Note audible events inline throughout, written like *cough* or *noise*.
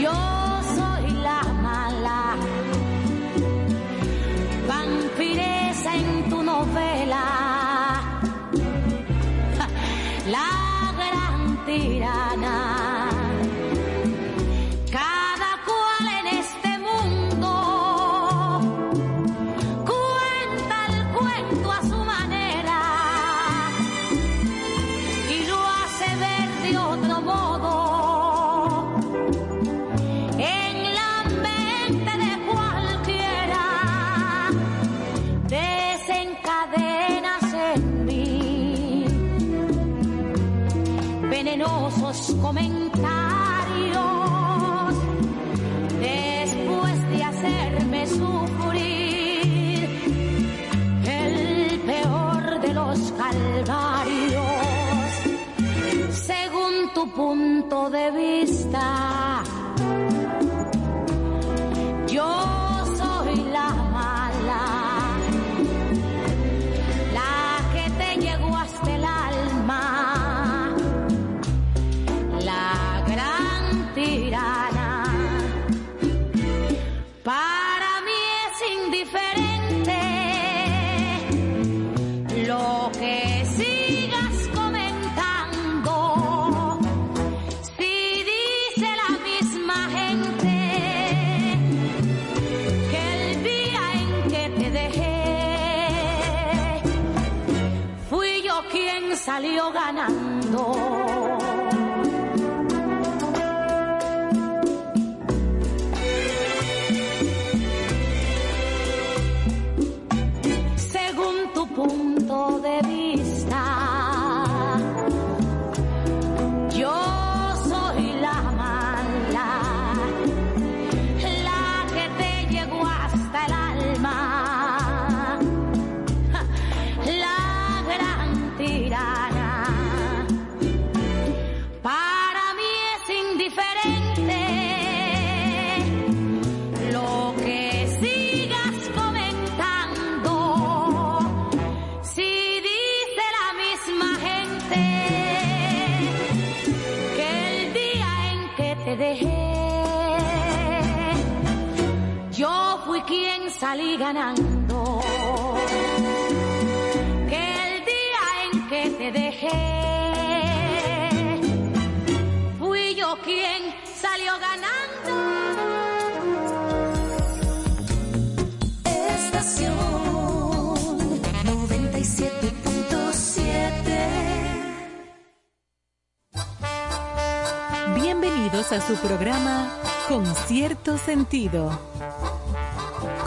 Yo soy la mala vampireza en tu novela, *laughs* la gran tira. punto de vista. ganando. Que el día en que te dejé, fui yo quien salió ganando. Estación 97.7 Bienvenidos a su programa Con cierto sentido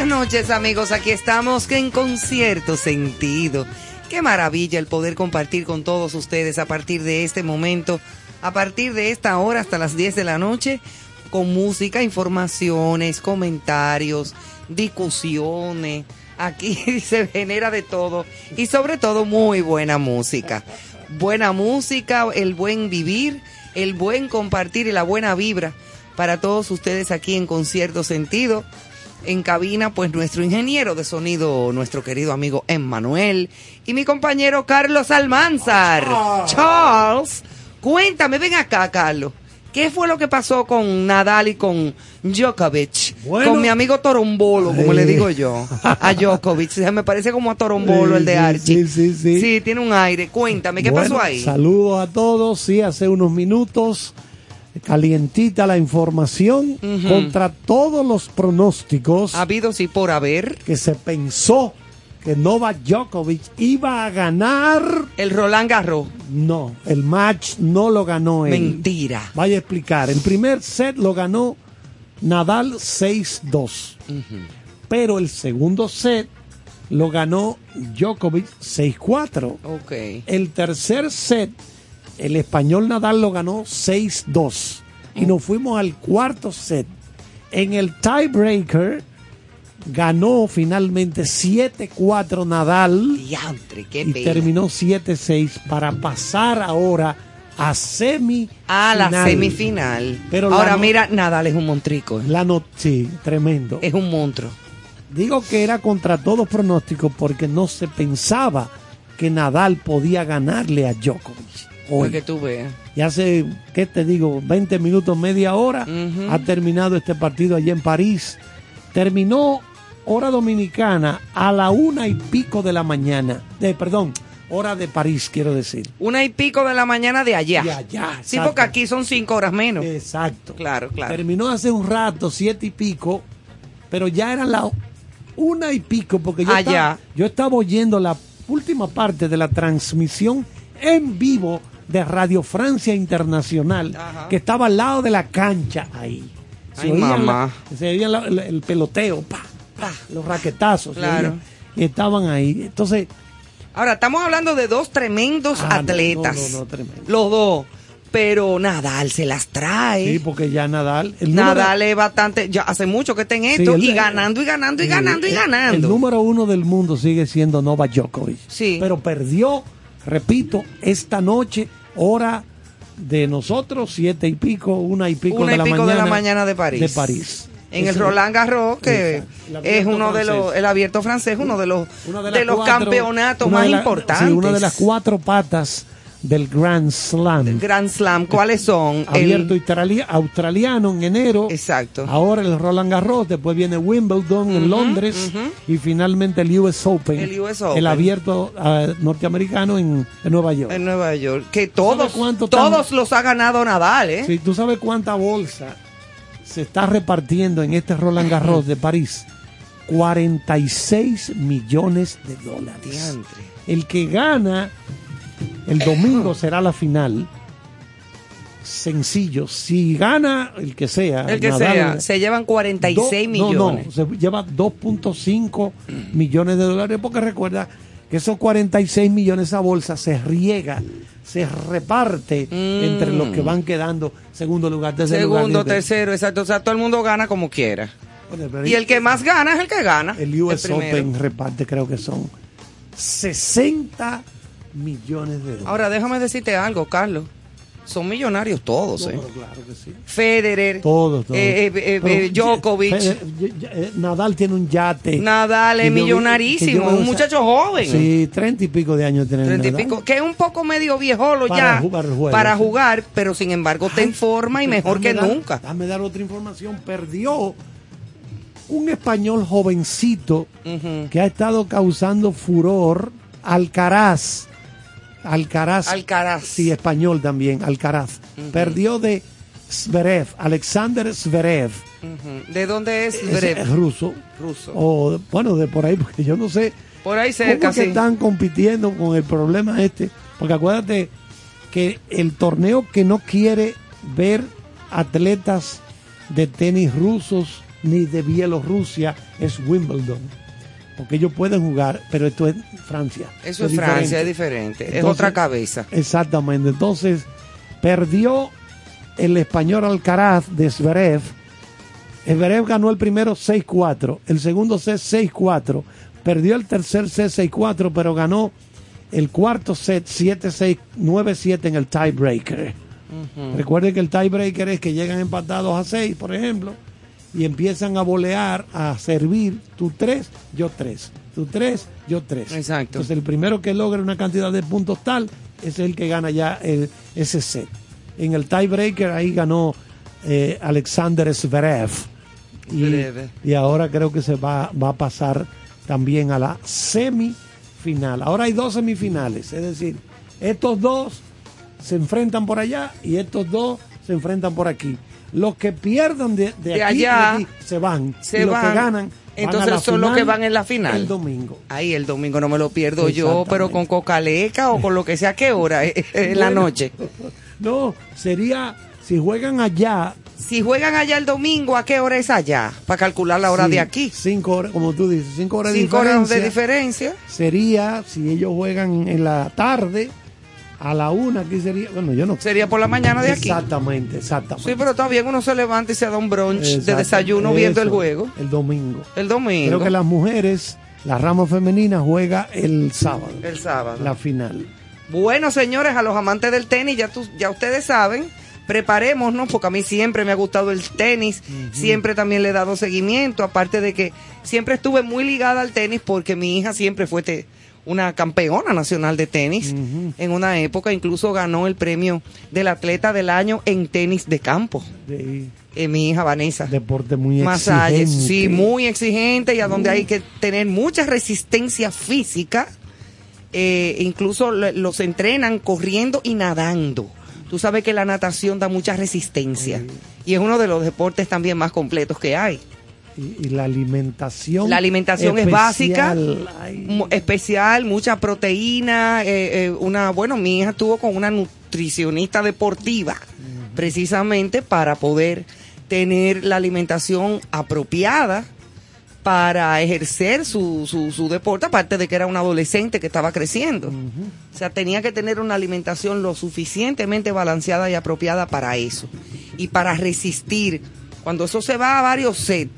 Buenas noches amigos, aquí estamos en concierto sentido. Qué maravilla el poder compartir con todos ustedes a partir de este momento, a partir de esta hora hasta las 10 de la noche, con música, informaciones, comentarios, discusiones. Aquí *laughs* se genera de todo y sobre todo muy buena música. Buena música, el buen vivir, el buen compartir y la buena vibra para todos ustedes aquí en Concierto Sentido. En cabina, pues nuestro ingeniero de sonido, nuestro querido amigo Emmanuel, y mi compañero Carlos Almanzar. Charles, cuéntame, ven acá, Carlos. ¿Qué fue lo que pasó con Nadal y con Djokovic? Bueno. con mi amigo Torombolo, como le digo yo. A Djokovic. Me parece como a Torombolo, el de Archie. sí, sí, sí. Sí, tiene un aire. Cuéntame, ¿qué Bueno, pasó ahí? Saludos a todos. Sí, hace unos minutos calientita la información contra todos los pronósticos Habidos y por haber. que se pensó que Novak Djokovic iba a ganar. El Roland Garros. No, el match no lo ganó él. Mentira. Vaya a explicar. El primer set lo ganó Nadal 6-2. Pero el segundo set lo ganó Djokovic 6-4. Ok. El tercer set, el español Nadal lo ganó 6-2. Y nos fuimos al cuarto set. En el tiebreaker ganó finalmente 7-4 Nadal Diantre, qué y terminó 7-6 para pasar ahora a semi A la semifinal. Pero la Ahora no- mira, Nadal es un montrico. ¿eh? La no- sí, tremendo. Es un monstruo. Digo que era contra todos pronósticos porque no se pensaba que Nadal podía ganarle a Djokovic. Hoy. Para que tú veas. Y hace, ¿qué te digo? 20 minutos, media hora, ha terminado este partido allí en París. Terminó hora dominicana a la una y pico de la mañana. De, perdón, hora de París, quiero decir. Una y pico de la mañana de allá. De allá, Sí, exacto. porque aquí son cinco horas menos. Exacto. Claro, claro. Terminó hace un rato, siete y pico, pero ya eran las una y pico, porque yo, Allá. estaba, yo estaba oyendo la última parte de la transmisión en vivo de Radio Francia Internacional, Ajá. que estaba al lado de la cancha ahí. Ay, oían mamá. la- se oía la- el, el peloteo, pa, pa, los raquetazos. se Claro. oían, y estaban ahí. Entonces, Ahora, estamos hablando de dos tremendos Ah, no, atletas. no, no, no, tremendo. Los dos. Pero Nadal se las trae. sí, porque ya Nadal. el número- Nadal es bastante. Ya hace mucho que está en esto. Sí, y ganando y ganando y ganando y ganando. El número uno del mundo sigue siendo Novak Djokovic. Sí. Pero perdió, repito, esta noche, hora de nosotros, siete y pico, una y pico, Una de, la pico mañana, de la mañana de París. De París. En el Roland Garros, que es uno de los, el abierto francés, uno de los, de los cuatro- campeonatos más de la- importantes. Sí, una de las cuatro patas del Grand Slam. Grand Slam, ¿cuáles son? *laughs* Abierto El- australiano en enero. Exacto. Ahora el Roland Garros, después viene Wimbledon en Londres y finalmente el US Open. El US Open. El abierto ah, norteamericano en, en Nueva York. en Nueva York. Que todos, ¿Sabes cuánto todos tan- los ha ganado Nadal, ¿eh? Sí, ¿Tú sabes cuánta bolsa se está repartiendo en este Roland Garros de París? 46 millones de dólares. Diantre. El que gana el domingo será la final. Sencillo. Si gana el que sea. El que Nadal, sea, se llevan 46 do- no, millones. No, se lleva 2.5 millones de dólares porque recuerda que esos 46 millones, esa bolsa se riega, se reparte entre los que van quedando segundo lugar, tercer lugar. Mm. Segundo, tercero, exacto. O sea, todo el mundo gana como quiera. Y el que más gana es el que gana. el US primero. Open reparte creo que son 60 millones de dólares. Ahora, déjame decirte algo, Carlos. Son millonarios todos, No, ¿eh? claro que sí. Federer, Todos, todos. eh, eh, eh, Djokovic, Federer, Nadal tiene un yate. Nadal es yo millonarísimo, yo un muchacho joven. Sí, treinta y pico de años tiene Treinta y pico, que es un poco medio viejolo Para ya jugar el juego, para sí. jugar, pero sin embargo está en forma y mejor que dar- nunca. Déjame dar otra información. Perdió un español jovencito que ha estado causando furor, Alcaraz. Alcaraz. Alcaraz. Sí, español también, Alcaraz. Perdió de Zverev, Alexander Zverev. ¿De dónde es Zverev? es ruso. Ruso. O, bueno, de por ahí, porque yo no sé Por ahí cómo cerca, es que están compitiendo con el problema este. Porque acuérdate que el torneo que no quiere ver atletas de tenis rusos ni de Bielorrusia es Wimbledon. Porque ellos pueden jugar, pero esto es Francia. Eso es Francia, es diferente. diferente. es Entonces- otra cabeza. Exactamente. Entonces, perdió el español Alcaraz de Zverev. Zverev ganó el primero 6-4, el segundo set 6-4, perdió el tercer set 6-4, pero ganó el cuarto set 7-6, 9-7 en el tiebreaker. Recuerden que el tiebreaker es que llegan empatados a 6, por ejemplo, y empiezan a volear, a servir, tú 3, yo 3, tú 3, yo 3. Exacto. Entonces el primero que logra una cantidad de puntos tal es el que gana ya el- ese set. En el tiebreaker ahí ganó eh, Alexander Zverev. Y, y ahora creo que se va, va a pasar también a la semifinal. Ahora hay dos semifinales, es decir, estos dos se enfrentan por allá y estos dos se enfrentan por aquí. Los que pierdan de, de De aquí, de allá, aquí, se van. se y los van. que ganan Entonces son los que van en la final. El domingo. Ay, el domingo no me lo pierdo yo, pero con cocaleca o con lo que sea, ¿qué hora? *laughs* En la noche. *laughs* No, sería, si juegan allá. Si juegan allá el domingo, ¿a qué hora es allá? Para calcular la hora sí, de aquí. Cinco horas, como tú dices, cinco horas de Cinco horas diferencia. de diferencia. Sería, si ellos juegan en la tarde, a la una, aquí sería, bueno, yo no Sería por la mañana de aquí. Exactamente, exactamente. Sí, pero está bien, uno se levanta y se da un brunch de desayuno viendo el juego. El domingo. El domingo. Creo que las mujeres, la rama femenina juega el sábado, El sábado. la final. Bueno, señores, a los amantes del tenis, ya, tú- ya ustedes saben, preparémonos, porque a mí siempre me ha gustado el tenis, siempre también le he dado seguimiento, aparte de que siempre estuve muy ligada al tenis porque mi hija siempre fue te- una campeona nacional de tenis en una época, incluso ganó el premio del atleta del año en tenis de campo, De, eh, mi hija Vanessa. deporte muy Masalles, exigente. sí, muy exigente y a donde hay que tener mucha resistencia física. Eh, incluso los entrenan corriendo y nadando. Tú sabes que la natación da mucha resistencia y es uno de los deportes también más completos que hay. Y, y la alimentación. La alimentación es básica, especial. Ay, mu- especial, mucha proteína. eh, eh, una, bueno, mi hija estuvo con una nutricionista deportiva, precisamente para poder tener la alimentación apropiada para ejercer su, su, su deporte, aparte de que era un adolescente que estaba creciendo. O sea, tenía que tener una alimentación lo suficientemente balanceada y apropiada para eso. Y para resistir. Cuando eso se va a varios sets,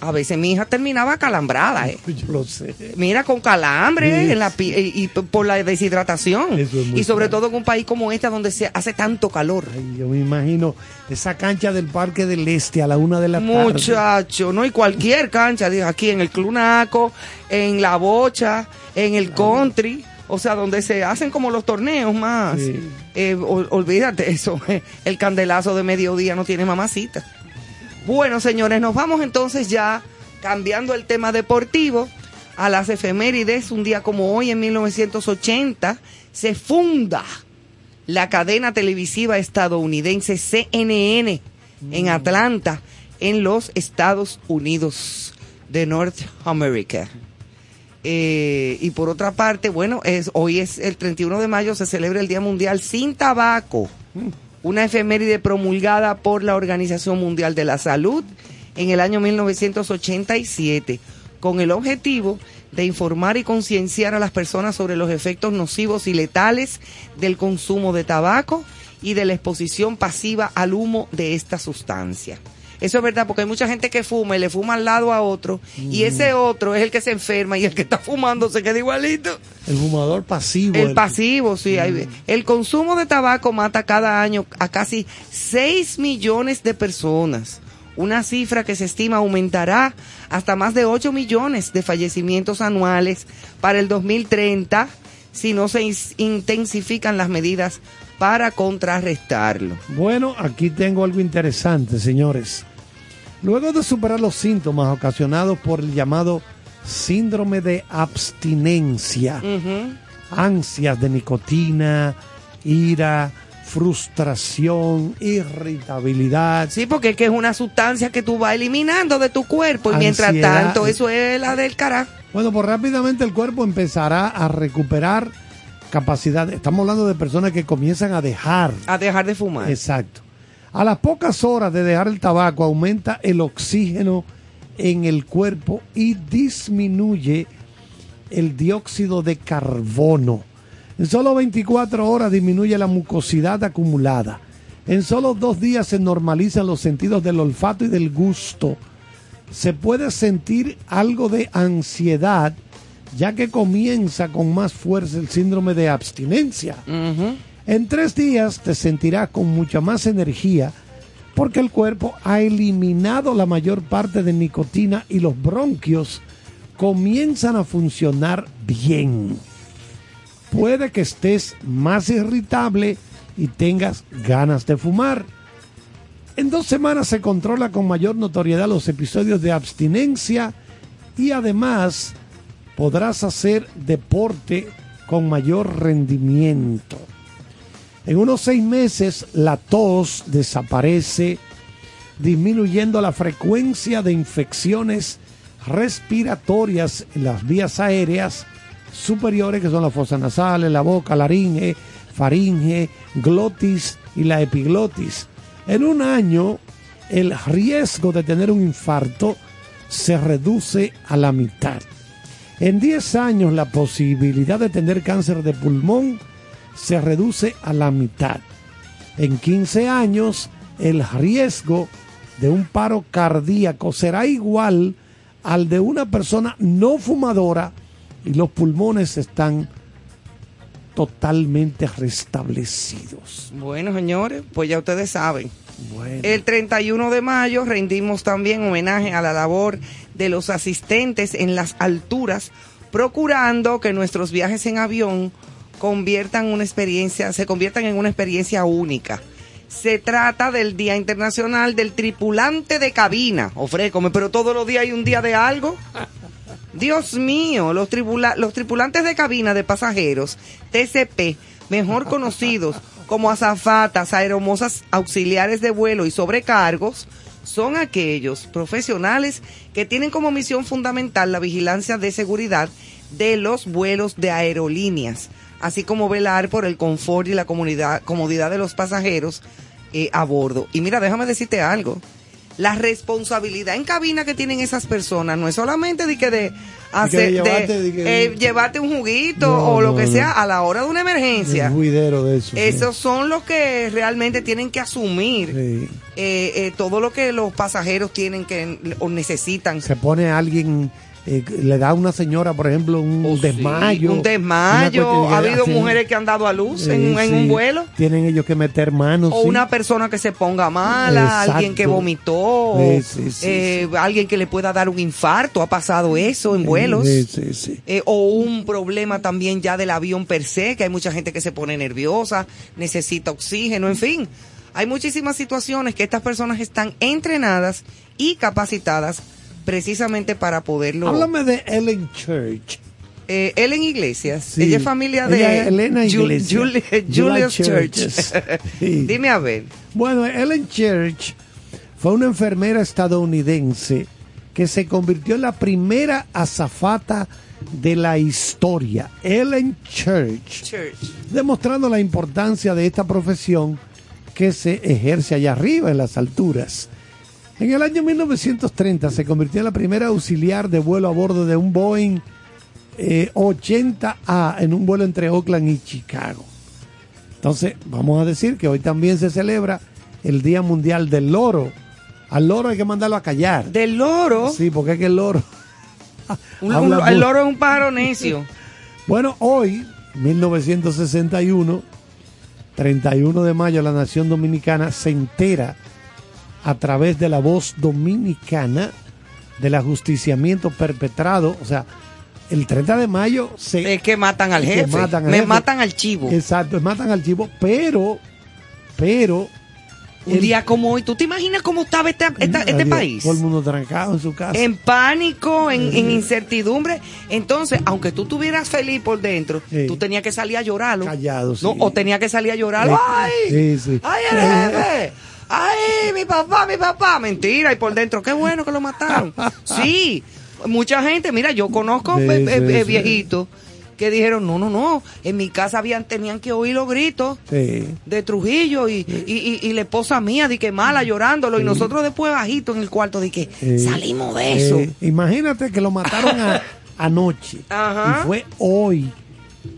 a veces mi hija terminaba calambrada, ¿eh? *laughs* yo lo sé. Mira, con calambre Sí. en la pi- y, y por la deshidratación. Es Y sobre todo en un país como este donde se hace tanto calor. Ay, yo me imagino esa cancha del Parque del Este a la una de la tarde. Muchacho, no, y cualquier cancha, digo, aquí en el Clunaco, en la Bocha, en el Country, o sea, donde se hacen como los torneos más. Sí. Eh, ol- olvídate eso, *laughs* el candelazo de mediodía no tiene mamacita. Bueno, señores, nos vamos entonces ya cambiando el tema deportivo a las efemérides. Un día como hoy, en 1980, se funda la cadena televisiva estadounidense CNN en Atlanta, en los Estados Unidos de North America. Eh, y por otra parte, bueno, es, hoy es el 31 de mayo, se celebra el Día Mundial sin Tabaco, una efeméride promulgada por la Organización Mundial de la Salud en el año 1987, con el objetivo de informar y concienciar a las personas sobre los efectos nocivos y letales del consumo de tabaco y de la exposición pasiva al humo de esta sustancia. Eso es verdad, porque hay mucha gente que fuma y le fuma al lado a otro, y ese otro es el que se enferma y el que está fumando se queda igualito. El fumador pasivo. El pasivo, sí. hay- el consumo de tabaco mata cada año a casi 6 millones de personas. Una cifra que se estima aumentará hasta más de 8 millones de fallecimientos anuales para el 2030 si no se intensifican las medidas para contrarrestarlo. Bueno, aquí tengo algo interesante, señores. Luego de superar los síntomas ocasionados por el llamado síndrome de abstinencia, ansias de nicotina, ira, frustración, irritabilidad, Sí, porque es que es una sustancia que tú vas eliminando de tu cuerpo y mientras tanto eso es la del cara. Bueno, pues rápidamente el cuerpo empezará a recuperar capacidad. Estamos hablando de personas que comienzan a dejar. A dejar de fumar. Exacto. A las pocas horas de dejar el tabaco aumenta el oxígeno en el cuerpo y disminuye el dióxido de carbono. En solo 24 horas disminuye la mucosidad acumulada. En solo dos días se normalizan los sentidos del olfato y del gusto. Se puede sentir algo de ansiedad ya que comienza con más fuerza el síndrome de abstinencia. En tres días te sentirás con mucha más energía porque el cuerpo ha eliminado la mayor parte de nicotina y los bronquios comienzan a funcionar bien. Puede que estés más irritable y tengas ganas de fumar. En dos semanas se controla con mayor notoriedad los episodios de abstinencia y además podrás hacer deporte con mayor rendimiento. En unos seis meses la tos desaparece, disminuyendo la frecuencia de infecciones respiratorias en las vías aéreas superiores, que son las fosas nasales, la boca, laringe, faringe, glotis y la epiglotis. En un año, el riesgo de tener un infarto se reduce a la mitad. En 10 años, la posibilidad de tener cáncer de pulmón se reduce a la mitad. En 15 años, el riesgo de un paro cardíaco será igual al de una persona no fumadora y los pulmones están totalmente restablecidos. Bueno, señores, pues ya ustedes saben. Bueno, El 31 de mayo rendimos también homenaje a la labor de los asistentes en las alturas, procurando que nuestros viajes en avión conviertan una experiencia, se conviertan en una experiencia única. Se trata del Día Internacional del Tripulante de Cabina. Ofrécome, pero todos los días hay un día de algo. Dios mío, los, tribula- los tripulantes de cabina de pasajeros, TCP, mejor conocidos como azafatas, aeromosas auxiliares de vuelo y sobrecargos, son aquellos profesionales que tienen como misión fundamental la vigilancia de seguridad de los vuelos de aerolíneas, así como velar por el confort y la comunidad- comodidad de los pasajeros eh, a bordo. Y mira, déjame decirte algo la responsabilidad en cabina que tienen esas personas no es solamente de que de hacer de, llevarte, de que- eh, llevarte un juguito No, o lo no, que no. sea a la hora de una emergencia. el juidero de eso. sí. Esos son los que realmente tienen que asumir Sí. eh, eh, todo lo que los pasajeros tienen que o necesitan. Se pone alguien, eh, le da a una señora, por ejemplo, un Oh, sí, desmayo. un desmayo. Ha habido mujeres que han dado a luz Sí, en, en sí. un vuelo. Tienen ellos que meter manos. O sí. una persona que se ponga mala, Exacto. alguien que vomitó, Sí, sí, sí, eh, alguien que le pueda dar un infarto, ha pasado eso en vuelos. Sí, sí, sí. Eh, o un problema también ya del avión per se, que hay mucha gente que se pone nerviosa, necesita oxígeno, en fin. Hay muchísimas situaciones que estas personas están entrenadas y capacitadas precisamente para poderlo. Háblame de Ellen Church. Eh, Ellen Iglesias, Sí. ella es familia de Ella Elena Iglesias. Juli- Julia Julius Church. Sí. *laughs* Dime a ver. Bueno, Ellen Church fue una enfermera estadounidense que se convirtió en la primera azafata de la historia. Ellen Church. Church. demostrando la importancia de esta profesión que se ejerce allá arriba en las alturas. En el año 1930 se convirtió en la primera auxiliar de vuelo a bordo de un Boeing eh, 80A en un vuelo entre Oakland y Chicago. Entonces, vamos a decir que hoy también se celebra el Día Mundial del Loro. Al loro hay que mandarlo a callar. Del loro. Sí, porque es que el loro... *laughs* Un- habla un- el loro es un pájaro necio. *laughs* Bueno, hoy, 1961, 31 de mayo, la nación dominicana se entera a través de la voz dominicana del ajusticiamiento perpetrado. O sea, el 30 de mayo se... Es que matan al jefe. matan al Me jefe. matan al chivo. Exacto, matan al chivo, pero, pero... Un el- día como hoy, ¿tú te imaginas cómo estaba esta- esta- este país? Todo el mundo trancado en su casa. En pánico, en, en incertidumbre. Entonces, aunque tú estuvieras feliz por dentro, Sí. tú tenías que salir a llorarlo. Callado, sí. No, o tenías que salir a llorar. Sí. ¡Ay! ¡Ay, el jefe! ¡Ay, mi papá, mi papá! Mentira, y por dentro, qué bueno que lo mataron. Sí, mucha gente, mira, yo conozco Sí, eh, eh, sí, eh, viejitos que dijeron, no, no, no, en mi casa habían, tenían que oír los gritos Sí. de Trujillo y, y, y- y la esposa mía de que mala llorándolo y nosotros después bajito en el cuarto de que salimos de eso. Eh, imagínate que lo mataron a- *laughs* anoche. Ajá. Y fue hoy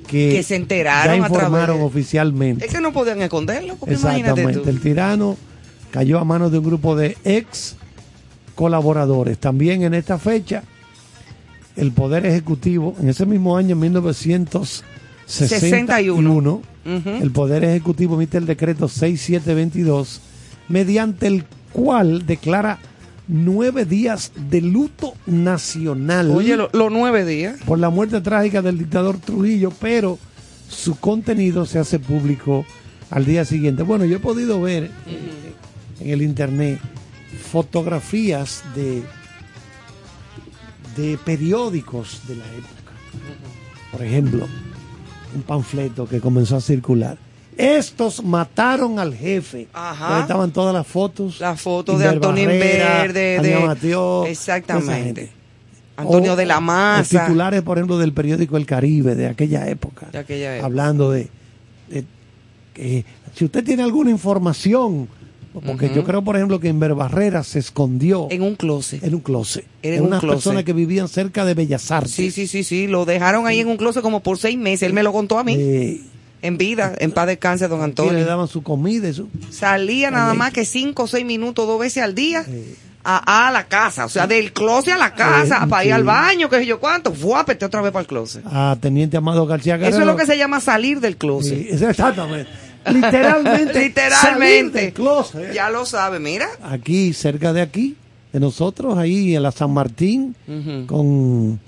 que, Que se enteraron ya a través informaron de- oficialmente. Es que no podían esconderlo, porque imagínate Exactamente. tú. El tirano cayó a manos de un grupo de ex colaboradores. También en esta fecha, el Poder Ejecutivo, en ese mismo año, 1961, Ujú. el Poder Ejecutivo emite el decreto 6722, mediante el cual declara nueve días de luto nacional Oye, lo- los nueve días. por la muerte trágica del dictador Trujillo, pero su contenido se hace público al día siguiente. Bueno, yo he podido ver en el internet fotografías de, de periódicos de la época. Por ejemplo, un panfleto que comenzó a circular Estos mataron al jefe. Ajá. Donde estaban todas las fotos. La foto de Antonio Inver, de, Mateo, exactamente. Antonio O- de la Los Maza. titulares, por ejemplo, del periódico El Caribe de aquella época. De aquella época. Hablando de, de que si usted tiene alguna información, porque yo creo, por ejemplo, que Inver Barrera se escondió En un closet. en un closet. Era en en un unas closet. personas que vivían cerca de Bellas Artes. Sí, sí, sí, sí. Lo dejaron ahí en un closet como por seis meses. Él me lo contó a mí. Eh, En vida, en paz descanse, don y le Antonio. daban su comida y su... Salía nada más que cinco o seis minutos, dos veces al día. A, a la casa, o sea, del closet a la casa, Eh, para ir al baño, qué sé yo cuánto, fuápete otra vez para el closet. A Teniente Amado García Guerrero. Eso es lo que se llama salir del closet. Sí, exactamente. Literalmente. Literalmente. closet. Ya lo sabe, mira. Aquí, cerca de aquí, de nosotros, ahí en la San Martín, con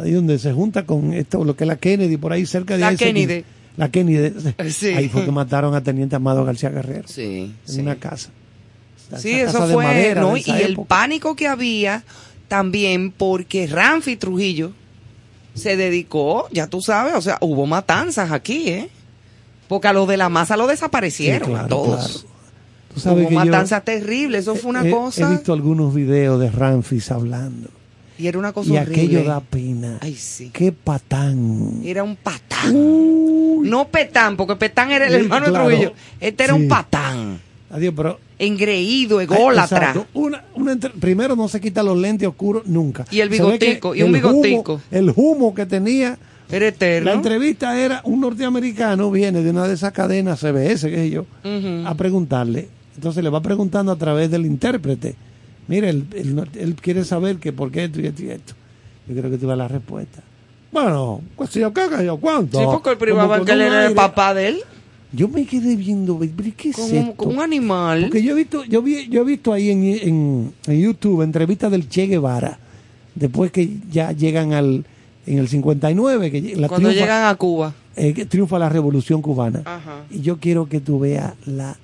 ahí donde se junta con esto, lo que es la Kennedy, por ahí cerca de La ahí. Kennedy. La Kennedy. Sí. Ahí fue que mataron a Teniente Amado García Guerrero. Sí, En una casa. Esa Sí, casa eso de fue, madera ¿no? de Y el pánico que había también porque Ramfi Trujillo se dedicó, ya tú sabes, o sea, hubo matanzas aquí, ¿eh? Porque a los de la masa lo desaparecieron, Sí, claro, a todos. claro. Tú sabes yo matanzas terribles, eso fue una he, cosa. He visto algunos videos de Ramfis hablando. y era una cosa Y horrible. aquello da pena. Ay, sí. Qué patán. Era un patán. Uy. No petán, porque petán era el hermano claro. de Trujillo. Este era Sí. un patán. Adiós, pero Engreído, ególatra. Una, una primero no se quita los lentes oscuros nunca. Y el bigotico, y un el humo- bigotico. el humo que tenía. Era eterno. La entrevista era un norteamericano, viene de una de esas cadenas CBS, que yo, Ujú. a preguntarle. Entonces le va preguntando a través del intérprete. Mire, él, él quiere saber que por qué esto y esto y esto. Yo creo que tú vas la respuesta. Bueno, pues si yo qué, que yo cuánto. Sí, porque que él un era el papá de él. Yo me quedé viendo, ¿qué es Con esto? con un animal. Porque yo he visto, yo vi, yo he visto ahí en, en, en YouTube entrevistas del Che Guevara, después que ya llegan al en el 59, que la cuando triunfa, llegan a Cuba. eh, que triunfa la revolución cubana. Ajá. Y yo quiero que tú veas la,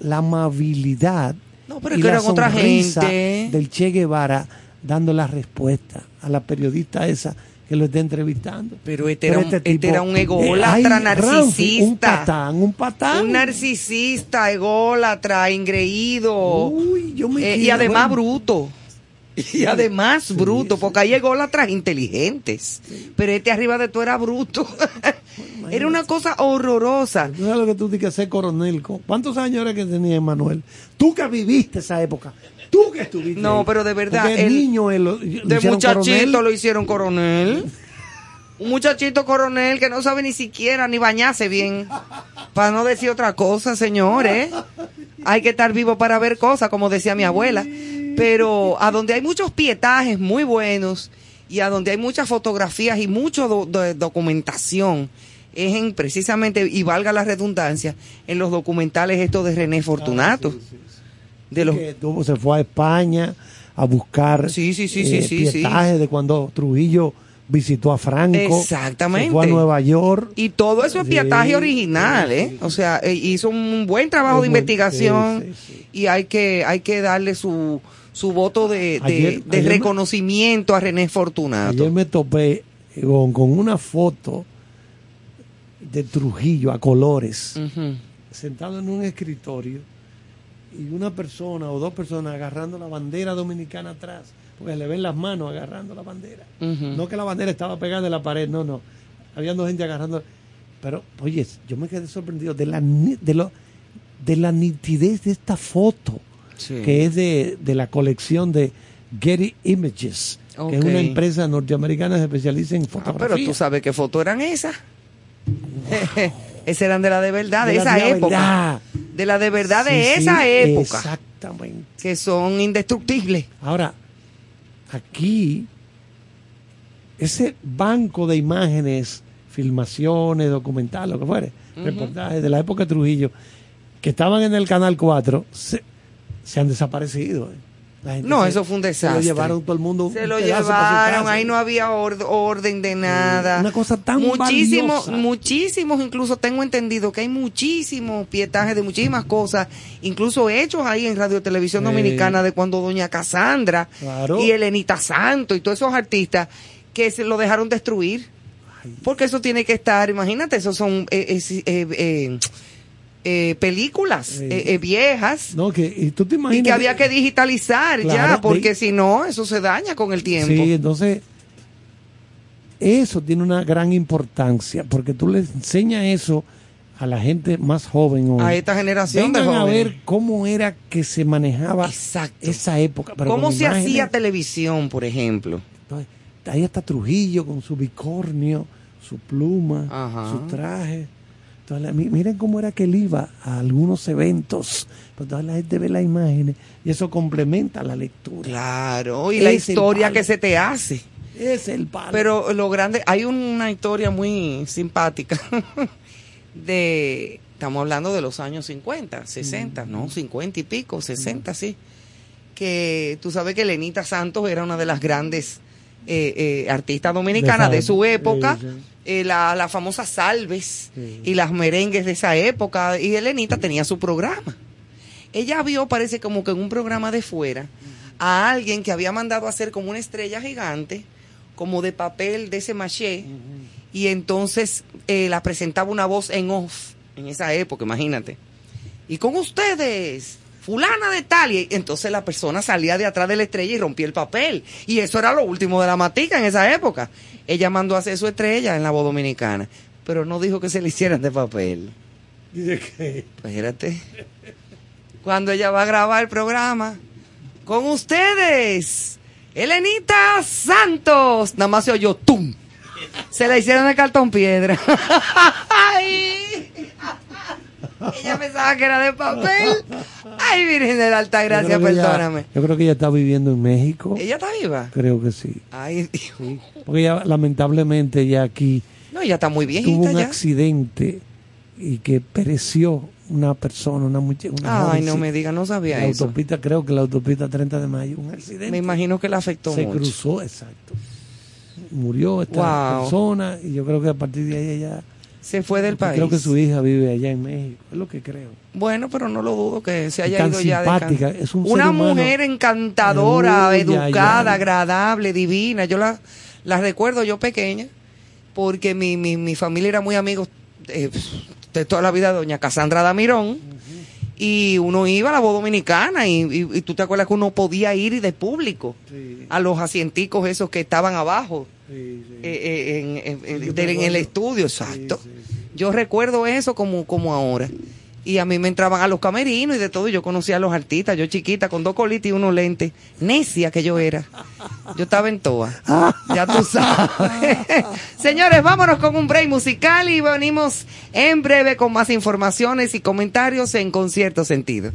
la amabilidad No, pero y la otra gente. del Che Guevara dando la respuesta a la periodista esa que lo está entrevistando. Pero este era un- este tipo, era un eh, ególatra, Ramfi, narcisista. Un patán, un patán. Un narcisista, ególatra, engreído. Uy, yo me Eh, y además bueno. bruto. *laughs* Y además bruto, porque hay ególatras inteligentes. Pero este arriba de todo era bruto. era una cosa horrorosa. No es lo que tú tienes que ser coronel. co- ¿Cuántos años era que tenía Emanuel? Tú que viviste esa época. Tú que estuviste. No, ahí. pero de verdad, Porque el- niño él lo- De muchachito coronel. lo hicieron coronel. *laughs* Un muchachito coronel que no sabe ni siquiera ni bañarse bien. Para no decir otra cosa, señores. Hay que estar vivo para ver cosas, como decía mi abuela. Pero a donde hay muchos pietajes muy buenos y a donde hay muchas fotografías y mucha documentación, es en precisamente, y valga la redundancia, en los documentales estos de René Fortunato. De los, Que se fue a España a buscar Sí, sí, sí, eh, sí, sí. pietaje de cuando Trujillo visitó a Franco. Exactamente. Fue a Nueva York. Y todo eso es Sí, pietaje original, ¿eh? sí. O sea, eh, hizo un buen trabajo de muy- investigación y hay que hay que darle su, su voto de, de- Ayer- de ayer me- reconocimiento a René Fortunato. Ayer me topé con, con una foto de Trujillo a colores. Sentado en un escritorio y una persona o dos personas agarrando la bandera dominicana atrás, porque le ven las manos agarrando la bandera. No que la bandera estaba pegada en la pared, no, no. Había dos gente agarrando. Pero, oye, yo me quedé sorprendido de la, de lo, de la nitidez de esta foto, Sí. que es de, de la colección de Getty Images, que es una empresa norteamericana que se especializa en Ah, fotografía. pero tú sabes qué fotos eran esas. *laughs* esas eran de la de verdad, de, esa de época. verdad. De la de verdad de esa sí, época. Exactamente. Que son indestructibles. Ahora, aquí, ese banco de imágenes, filmaciones, documentales, lo que fuere, reportajes de la época de Trujillo, que estaban en el Canal 4, se, se han desaparecido. ¿eh? La gente No, se- eso fue un Se desastre. lo llevaron todo el mundo. Se lo llevaron, ahí no había or- orden de nada. una cosa tan Muchísimos, muchísimos, incluso tengo entendido que hay muchísimos pietajes de muchísimas cosas, incluso hechos ahí en Radio Televisión. Dominicana de cuando Doña Casandra Claro. y Elenita Santo y todos esos artistas que se lo dejaron destruir. Porque eso tiene que estar, imagínate, esos son eh, eh, sí, eh, películas eh, eh, viejas No, que, y tú te y imaginas. que había que digitalizar Claro, ya, porque si no, eso se daña con el tiempo. Sí, entonces, eso tiene una gran importancia, porque tú le enseñas eso a la gente más joven hoy. A esta generación de Vengan a ver cómo era que se manejaba Exacto. esa época. pero ¿Cómo se imágenes. hacía televisión, por ejemplo? Entonces, ahí está Trujillo con su bicornio, su pluma, Ajá. su traje. La- miren cómo era que él iba a algunos eventos. Pues toda la gente ve las imágenes y eso complementa la lectura. Claro, y la Es historia que se te hace. Es el palo. Pero lo grande, hay una historia muy simpática *laughs* de, estamos hablando de los años 50, 60, ¿no? 50 y pico, 60, sí. Que tú sabes que Lenita Santos era una de las grandes eh, eh, artistas dominicanas De su época, eh, la, la famosa Salves Sí. y las merengues de esa época. Y Elenita tenía su programa. Ella vio, parece como que en un programa de fuera, a alguien que había mandado a hacer como una estrella gigante, como de papel de ese maché, y entonces eh, la presentaba una voz en off, en esa época, imagínate. Y con ustedes, fulana de tal, y entonces la persona salía de atrás de la estrella y rompía el papel. Y eso era lo último de la matica en esa época. Ella mandó a hacer su estrella en la voz dominicana, pero no dijo que se le hicieran de papel. Que Espérate. Cuando ella va a grabar el programa, con ustedes, Elenita Santos. Nada más se oyó tum. Se la hicieron de cartón piedra. *laughs* Ay. Ella pensaba que era de papel. Ay, Virgen de la Alta Yo Gracia, creo que ella- perdóname. yo creo que ella está viviendo en México. ¿Ella está viva? Creo que sí. Ay, Dios. sí. Porque ella, lamentablemente, ya aquí No, ella está muy tuvo viejita un ya. accidente y que pereció una persona, una muchacha. Ay, no me diga, no sabía La eso. autopista, creo que la autopista 30 de mayo, un accidente. Me imagino que la afectó se mucho. cruzó, exacto. Murió esta Wow. persona y yo creo que a partir de ahí ella. Se fue del país. Creo que su hija vive allá en México, es lo que creo. Bueno, pero no lo dudo que se haya tan ido ya de simpática, can- es un Una mujer encantadora, Uy, educada, agradable, divina. Yo la, la recuerdo yo pequeña, porque mi, mi, mi familia era muy amigos eh, de toda la vida de doña Casandra Damirón. Y uno iba a la voz dominicana y, y- y tú te acuerdas que uno podía ir de público a los asienticos esos que estaban abajo eh, eh, en, el estudio, exacto. sí. Yo recuerdo eso como, como ahora. Y a mí me entraban a los camerinos y de todo. Yo conocía a los artistas, yo chiquita, con dos colitas y unos lentes. Necia que yo era. Yo estaba en toa. Ya tú sabes. *laughs* Señores, vámonos con un break musical y venimos en breve con más informaciones y comentarios en concierto sentido.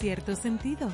Cierto sentido.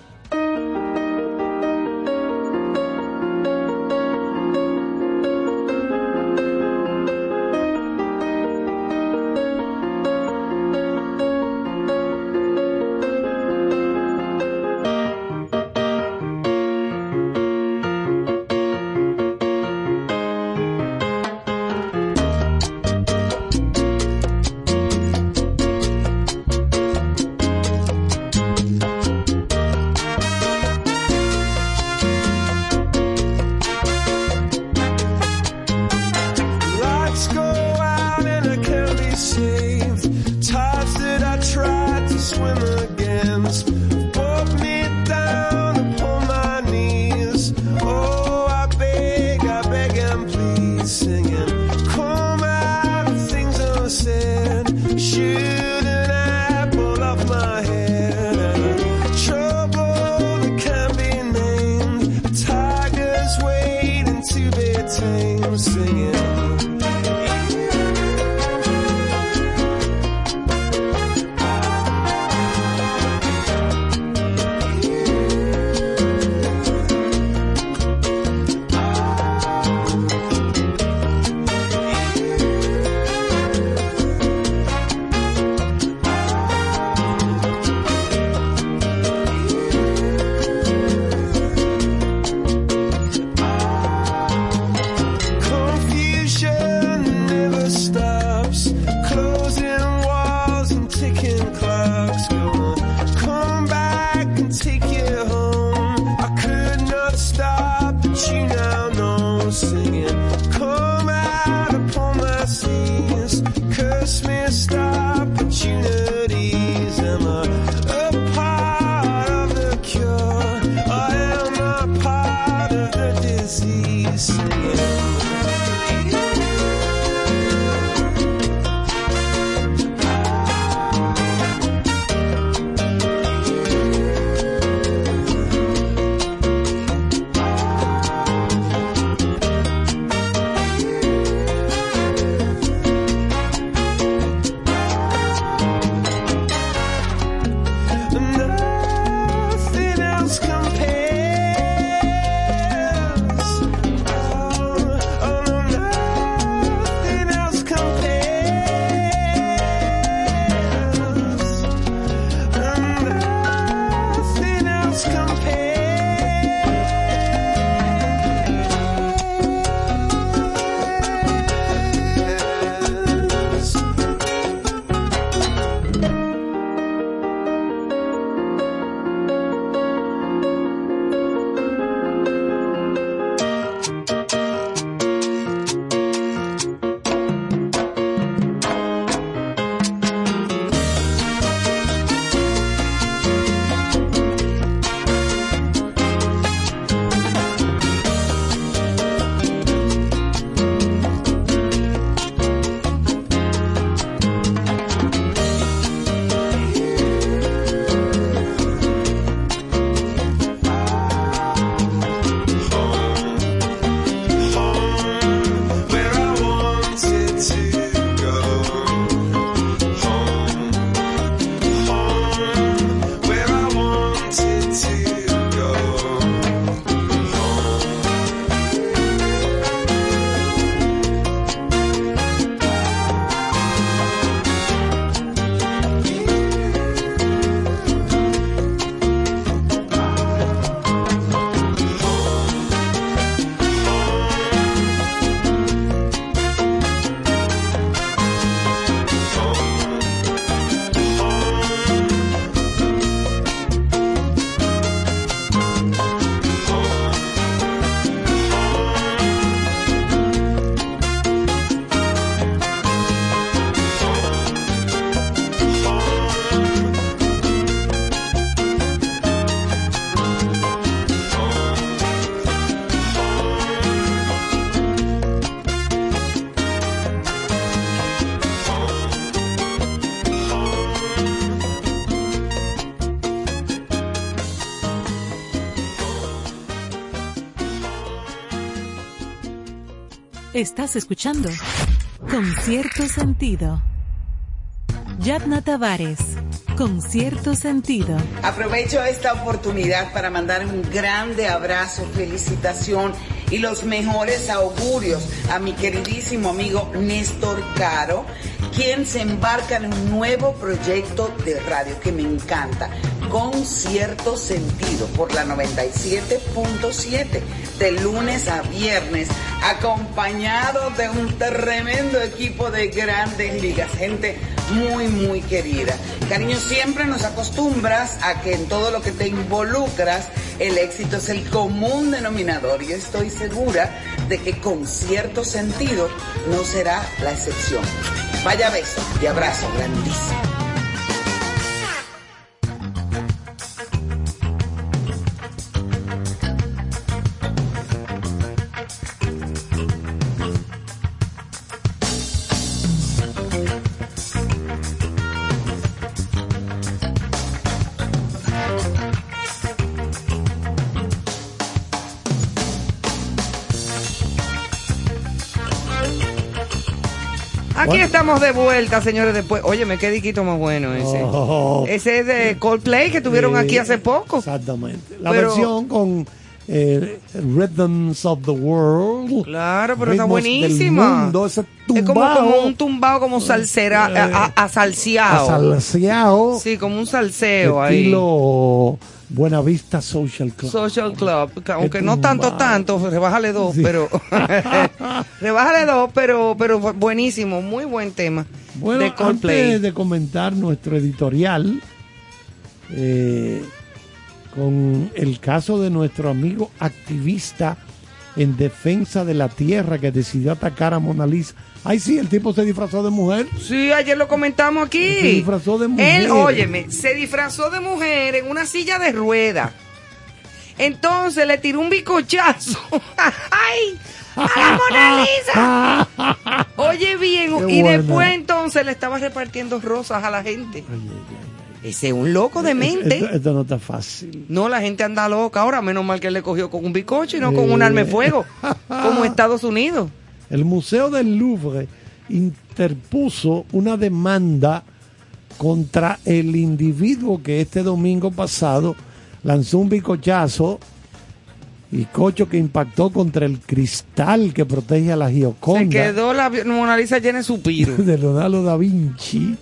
Estás escuchando con cierto sentido. Yadna Tavares, con cierto sentido. Aprovecho esta oportunidad para mandar un grande abrazo, felicitación y los mejores augurios a mi queridísimo amigo Néstor Caro, quien se embarca en un nuevo proyecto de radio que me encanta, con cierto sentido, por la 97.7, de lunes a viernes, acompañado de un tremendo equipo de grandes ligas, gente muy, muy querida. Cariño, siempre nos acostumbras a que en todo lo que te involucras, el éxito es el común denominador y estoy segura de que con cierto sentido no será la excepción. Vaya beso y abrazo grandísimo. Aquí Bueno. estamos de vuelta, señores, después. Óyeme, qué diquito más bueno ese. Oh. Ese es de Coldplay que tuvieron aquí hace poco. Exactamente. La Pero- versión con eh, Rhythms of the World. Claro, pero está buenísima. mundo, ese Es como, como un tumbao, como salsera, Eh, asalseado. Asalseado. Sí, como un salseo ahí. Buenavista Social Club. Social Club, que aunque no tanto, tanto, rebájale dos, Sí. pero *laughs* rebájale dos, pero, pero buenísimo, muy buen tema Bueno, de Coldplay. antes de comentar nuestro editorial, eh, con el caso de nuestro amigo activista en defensa de la tierra que decidió atacar a Mona Lisa. Ay, sí, el tipo se disfrazó de mujer. Sí, ayer lo comentamos aquí. Se disfrazó de mujer. Él, óyeme, se disfrazó de mujer en una silla de rueda. Entonces le tiró un bicochazo. *laughs* ¡Ay! ¡A la Mona Lisa! *laughs* Oye bien, Qué y buena. después entonces le estaba repartiendo rosas a la gente. Ese es un loco de mente. Esto, esto no está fácil. No, la gente anda loca ahora, menos mal que él le cogió con un bicocho y no con un Eh. arma de fuego, como *laughs* Estados Unidos. El Museo del Louvre interpuso una demanda contra el individuo que este domingo pasado lanzó un bicochazo y cocho que impactó contra el cristal que protege a la Se Gioconda quedó la Mona Lisa llena de suspiros. *laughs* de Leonardo da Vinci.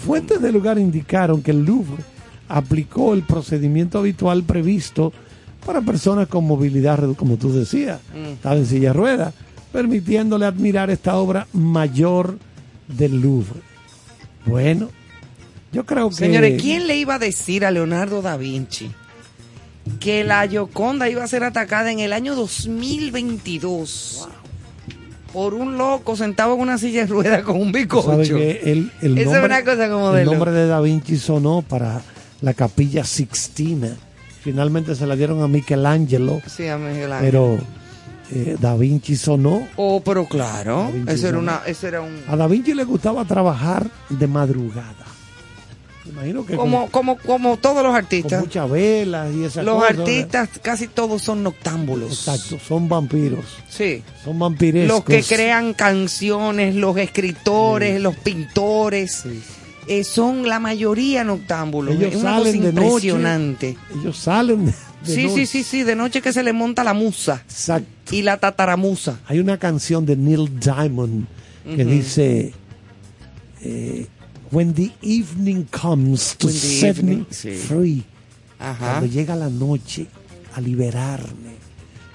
Fuentes del lugar indicaron que el Louvre aplicó el procedimiento habitual previsto para personas con movilidad, como tú decías, Mm. estaba en silla de ruedas, permitiéndole admirar esta obra mayor del Louvre. Bueno, yo creo que... Señores, ¿quién le iba a decir a Leonardo da Vinci que la Gioconda iba a ser atacada en el año 2022 por un loco sentado en una silla de ruedas con un que el, es una cosa como de el nombre de Da Vinci sonó para la capilla Sixtina. Finalmente se la dieron a Michelangelo, Sí, a Miguel Ángel. pero eh, Da Vinci sonó Oh, pero claro, eso era, una, eso era un... A Da Vinci le gustaba trabajar de madrugada. Me imagino que Como, con, como, como todos los con artistas. muchas velas y esas Los cosas. ¿verdad? artistas casi todos son noctámbulos. Exacto, son vampiros. Sí. Son vampirescos. Los que crean canciones, los escritores, los pintores, Sí. eh, son la mayoría noctámbulos. Ellos es una cosa salen de noche. impresionante. Ellos salen de sí, sí, noche. sí, sí, de noche que se le monta la musa Exacto. y la tataramusa. Hay una canción de Neil Diamond que dice eh, When the evening comes to set me sí. free. Ajá. Cuando llega la noche a liberarme.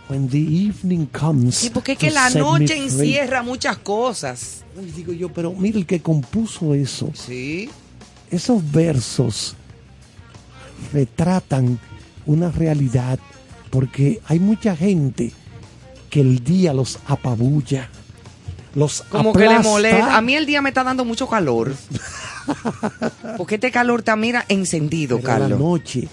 When the evening comes. Sí, porque es que la noche encierra muchas cosas. Digo yo, pero mira el que compuso eso. Sí. Esos versos retratan una realidad porque hay mucha gente que el día los apabulla, los Como que le molesta. A mí el día me está dando mucho calor. *laughs* Porque este calor está, mira, encendido, Pero la Carlos. noche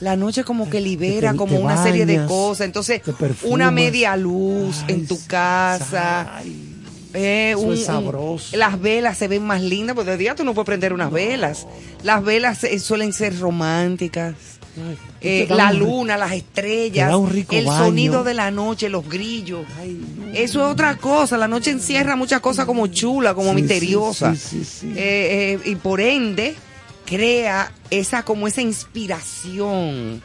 La noche como que libera te- como te una serie de cosas. Entonces, una media luz Ay, en tu casa. ay, eh, Eso un- es un- sabroso. las velas se ven más lindas, porque de día tú no puedes prender unas velas. Las velas eh, suelen ser románticas. Ay, Eh, la un luna, las estrellas, el baño. sonido de la noche, los grillos. ay, no. Eso es otra cosa. La noche encierra muchas cosas como chula, como Sí, misteriosa. sí, sí. Eh, eh, y por ende, crea esa como esa inspiración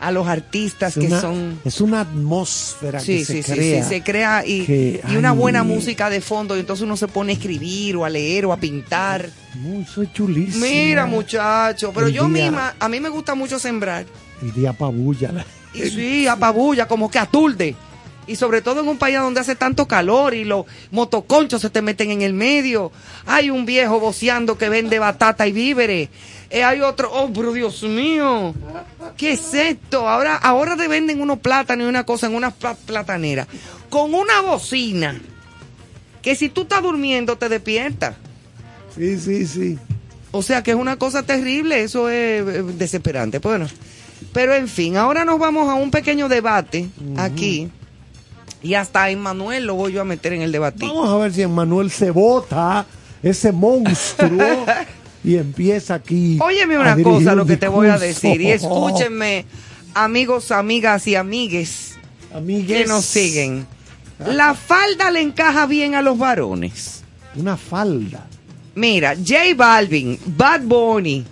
a los artistas que son es una atmósfera Sí, que se sí, sí, crea. sí, se crea y, que, y una ay, buena música de fondo y entonces uno se pone a escribir o a leer o a pintar. Muy, soy chulísima. Mira, muchacho, pero El yo día- misma, a mí me gusta mucho sembrar. El día pabulla. Y sí, apabulla, como que aturde. Y sobre todo en un país donde hace tanto calor y los motoconchos se te meten en el medio. Hay un viejo voceando que vende batata y víveres. Eh, hay otro, oh, pero Dios mío, ¿qué es esto? Ahora, ahora te venden unos plátanos y una cosa en una pla- platanera. Con una bocina. Que si tú estás durmiendo te despierta. Sí, sí, sí. O sea que es una cosa terrible, eso es desesperante. Bueno, pero en fin, ahora nos vamos a un pequeño debate aquí. Y hasta Emmanuel lo voy yo a meter en el debate. Vamos a ver si Manuel se bota ese monstruo *laughs* y empieza aquí. Óyeme una cosa lo que te voy a decir y *laughs* escúchenme, amigos, amigas y amigues Amigues. que nos siguen. La falda le encaja bien a los varones. Una falda. Mira, J Balvin, Bad Bunny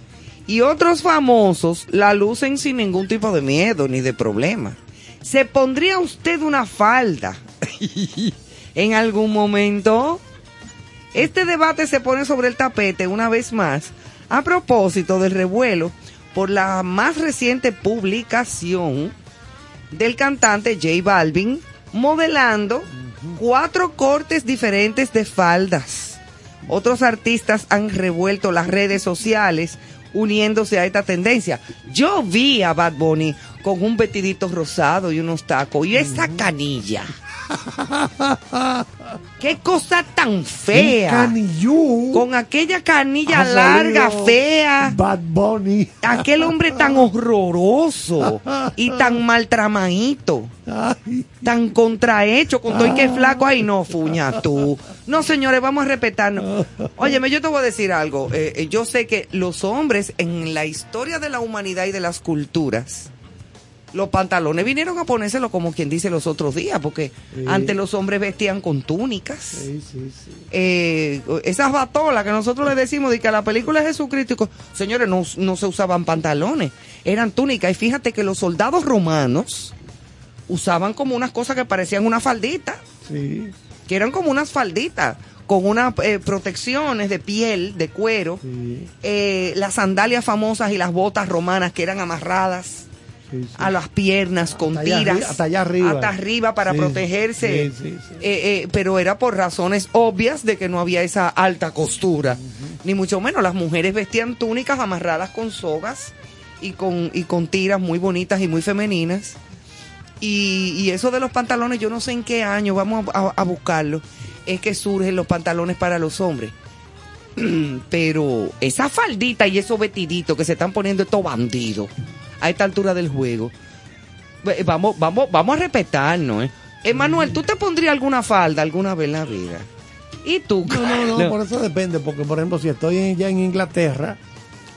y otros famosos la lucen sin ningún tipo de miedo ni de problema. ¿Se pondría usted una falda *laughs* en algún momento? Este debate se pone sobre el tapete una vez más a propósito del revuelo por la más reciente publicación del cantante J Balvin modelando cuatro cortes diferentes de faldas. Otros artistas han revuelto las redes sociales uniéndose a esta tendencia. Yo vi a Bad Bunny con un vestidito rosado y unos tacos y esa canilla. *laughs* Qué cosa tan fea. canillú. Con aquella canilla larga, fea. Bad Bunny. Aquel hombre tan *laughs* horroroso y tan maltramadito, tan contrahecho, con todo y que es flaco. Ay, no, fuña tú. No, señores, vamos a respetarnos. Óyeme, yo te voy a decir algo. Eh, eh, yo sé que los hombres en la historia de la humanidad y de las culturas, los pantalones vinieron a ponérselo como quien dice los otros días, porque Sí. antes los hombres vestían con túnicas sí, sí, sí. eh, esas batolas que nosotros le decimos de que a la película de Jesucristo, señores, no, no se usaban pantalones, eran túnicas. Y fíjate que los soldados romanos usaban como unas cosas que parecían una faldita, Sí, que eran como unas falditas, con unas eh, protecciones de piel, de cuero, eh, las sandalias famosas y las botas romanas que eran amarradas sí, sí. a las piernas con tiras hasta allá arriba. hasta arriba para protegerse. Eh, eh, pero era por razones obvias de que no había esa alta costura ni mucho menos las mujeres vestían túnicas amarradas con sogas y con y con tiras muy bonitas y muy femeninas y, y eso de los pantalones yo no sé en qué año vamos a, a- a buscarlo es que surgen los pantalones para los hombres *clears throat* pero esa faldita y esos vestiditos que se están poniendo estos bandidos a esta altura del juego, vamos, vamos, vamos a respetarnos, ¿eh? Emanuel, ¿tú te pondrías alguna falda alguna vez en la vida? ¿Y tú? No, no, no, por eso depende, porque por ejemplo, si estoy en- ya en Inglaterra,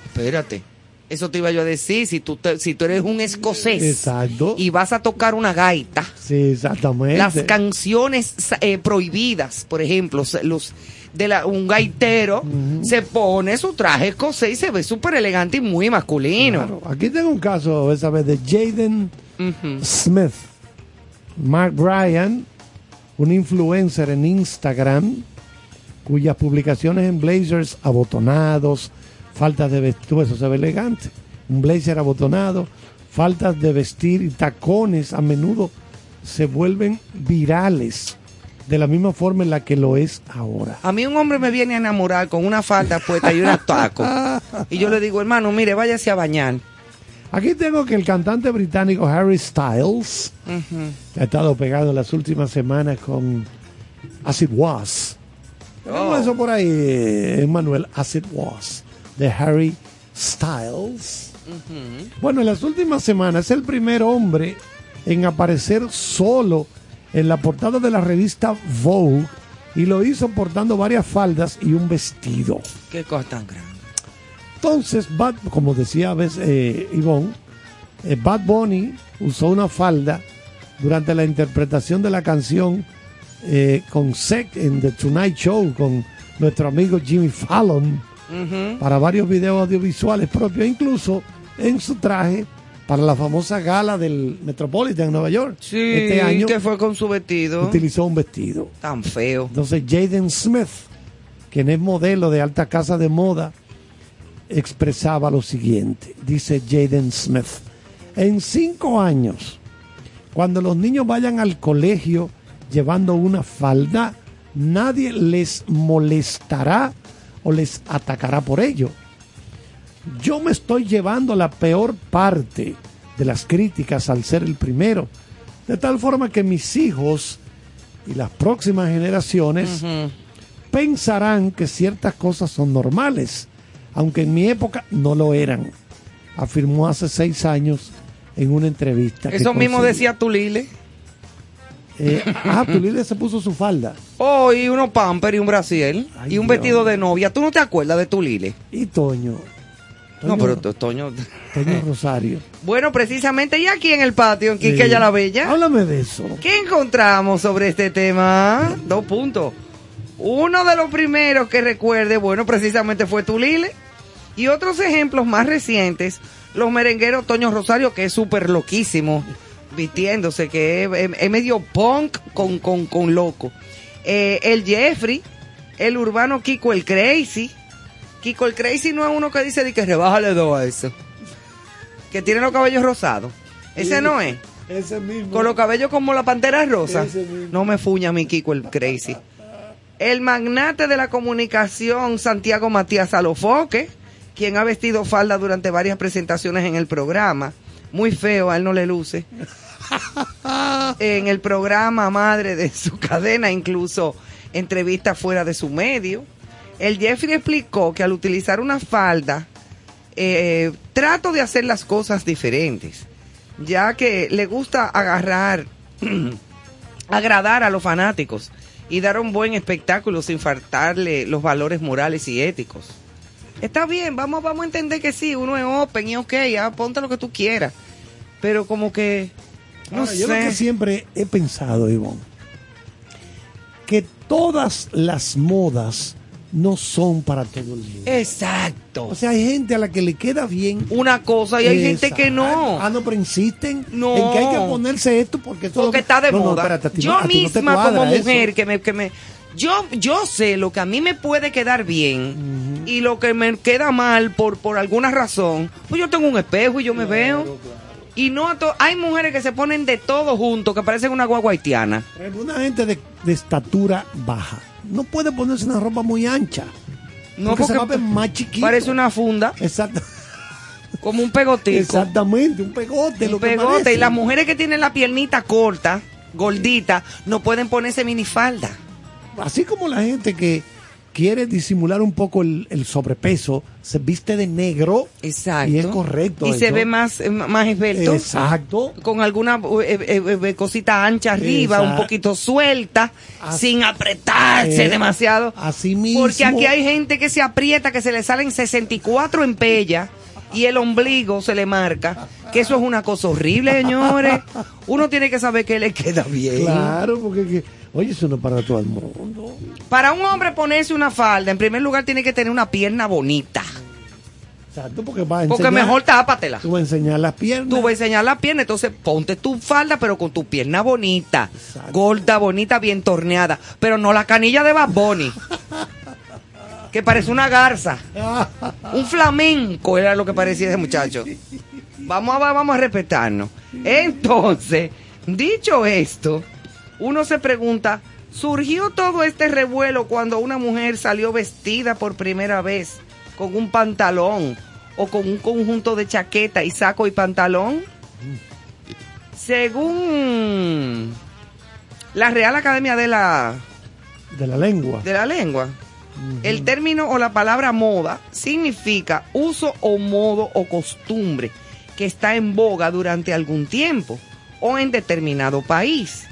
Espérate. Eso te iba yo a decir, si tú, te- si tú eres un escocés exacto, y vas a tocar una gaita, sí, exactamente. las canciones eh, prohibidas, por ejemplo, los de la, un gaitero se pone su traje escocés y se ve súper elegante y muy masculino. Claro, Aquí tengo un caso esa vez de Jaden. Smith, Mark Bryan, un influencer en Instagram, cuyas publicaciones en blazers abotonados, faltas de vestir, eso se ve elegante, un blazer abotonado, faltas de vestir y tacones a menudo se vuelven virales de la misma forma en la que lo es ahora. A mí un hombre me viene a enamorar con una falda puesta y unos tacos. Y yo le digo, hermano, mire, váyase a bañar. Aquí tengo que el cantante británico Harry Styles ha estado pegado en las últimas semanas con As It Was. Tenemos Oh. eso por ahí, Manuel, As It Was, de Harry Styles. Bueno, en las últimas semanas es el primer hombre en aparecer solo en la portada de la revista Vogue y lo hizo portando varias faldas y un vestido. Qué cosa tan grande. Entonces, Bad, como decía a veces eh, Ivonne, eh, Bad Bunny usó una falda durante la interpretación de la canción eh, con Sec en The Tonight Show con nuestro amigo Jimmy Fallon. Para varios videos audiovisuales propios, incluso en su traje para la famosa gala del Metropolitan en Nueva York. Sí, este año que fue con su vestido utilizó un vestido. tan feo. Entonces Jaden Smith, quien es modelo de alta casa de moda, expresaba lo siguiente. Dice Jaden Smith, en cinco años, cuando los niños vayan al colegio llevando una falda, nadie les molestará o les atacará por ello. Yo me estoy llevando la peor parte de las críticas al ser el primero, de tal forma que mis hijos y las próximas generaciones pensarán que ciertas cosas son normales, aunque en mi época no lo eran, afirmó hace seis años en una entrevista. Eso mismo decía Tulile. Eh, ah, Tulile se puso su falda. Oh, y unos pamper y un brasiel Ay, y un Dios. vestido de novia. ¿Tú no te acuerdas de Tulile? Y Toño. No, Toño- pero to- Toño. Toño Rosario. Bueno, precisamente, y aquí en el patio, en Quique Sí. la Bella, Háblame de eso. ¿qué encontramos sobre este tema? Dos puntos. Uno de los primeros que recuerde, bueno, precisamente fue Tulile. Y otros ejemplos más recientes, los merengueros Toño Rosario, que es súper loquísimo, vistiéndose, que es, medio punk con, con, con loco. Eh, el Jeffrey, el urbano Kiko el Crazy. Kiko el Crazy no es uno que dice de que rebájale dos a eso. Que tiene los cabellos rosados. Ese no es. Ese mismo. Con los cabellos como la pantera rosa. No me fuña mi Kiko el crazy. El magnate de la comunicación Santiago Matías Alofoque, quien ha vestido falda durante varias presentaciones en el programa. Muy feo, a él no le luce. *laughs* en el programa madre de su cadena, incluso entrevistas fuera de su medio. El Jeffrey explicó que al utilizar una falda, eh, trato de hacer las cosas diferentes, ya que le gusta agarrar, *clears throat* agradar a los fanáticos y dar un buen espectáculo sin faltarle los valores morales y éticos. Está bien, vamos, vamos a entender que sí, uno es open y ok, ya ponte lo que tú quieras. Pero como que, no Ahora, yo lo que sé. siempre he pensado, Ivonne, que todas las modas no son para todo el mundo. Exacto. O sea, hay gente a la que le queda bien. Una cosa y hay gente que no. Ah, no, pero insisten No. en que hay que ponerse esto porque, esto es lo porque que- está de No, no, moda. espérate, ti no- yo a ti no te misma cuadra como eso. mujer que me, que me yo yo sé lo que a mí me puede quedar bien y lo que me queda mal por por alguna razón. Pues yo tengo un espejo y yo me veo. Y no a to- hay mujeres que se ponen de todo junto que parecen una guagua haitiana. Una gente de, de estatura baja no puede ponerse una ropa muy ancha. No porque, se va porque más chiquito. parece una funda, Exacto- como un pegotico. exactamente, un pegote. lo un que pegote. parece. Y las mujeres que tienen la piernita corta, gordita, no pueden ponerse minifalda. Así como la gente que quiere disimular un poco el, el sobrepeso, se viste de negro. Exacto. Y es correcto. Y se ve más, eh, más esbelto. Exacto. con alguna eh, eh, cosita ancha arriba, Exacto. un poquito suelta, Así- sin apretarse Eh, demasiado. así mismo. Porque aquí hay gente que se aprieta, que se le salen 64 en pella y el ombligo se le marca. Que eso es una cosa horrible, señores. *laughs* Uno tiene que saber que le queda bien. Claro, porque que- oye, eso no es para todo el mundo. Para un hombre ponerse una falda, en primer lugar tiene que tener una pierna bonita. Exacto, porque va a Porque enseñar- mejor tápatela. Tú vas a enseñar las piernas. Tú vas a enseñar la pierna, entonces ponte tu falda, pero con tu pierna bonita, Exacto. gorda, bonita, bien torneada, pero no la canilla de Bad Bunny, *laughs* que parece una garza, *laughs* un flamenco era lo que parecía ese muchacho. *laughs* Vamos a, vamos a respetarnos. Entonces, dicho esto, uno se pregunta, ¿surgió todo este revuelo cuando una mujer salió vestida por primera vez con un pantalón o con un conjunto de chaqueta y saco y pantalón? Según la Real Academia de la, De la lengua. de la Lengua, el término o la palabra moda significa uso o modo o costumbre que está en boga durante algún tiempo o en determinado país.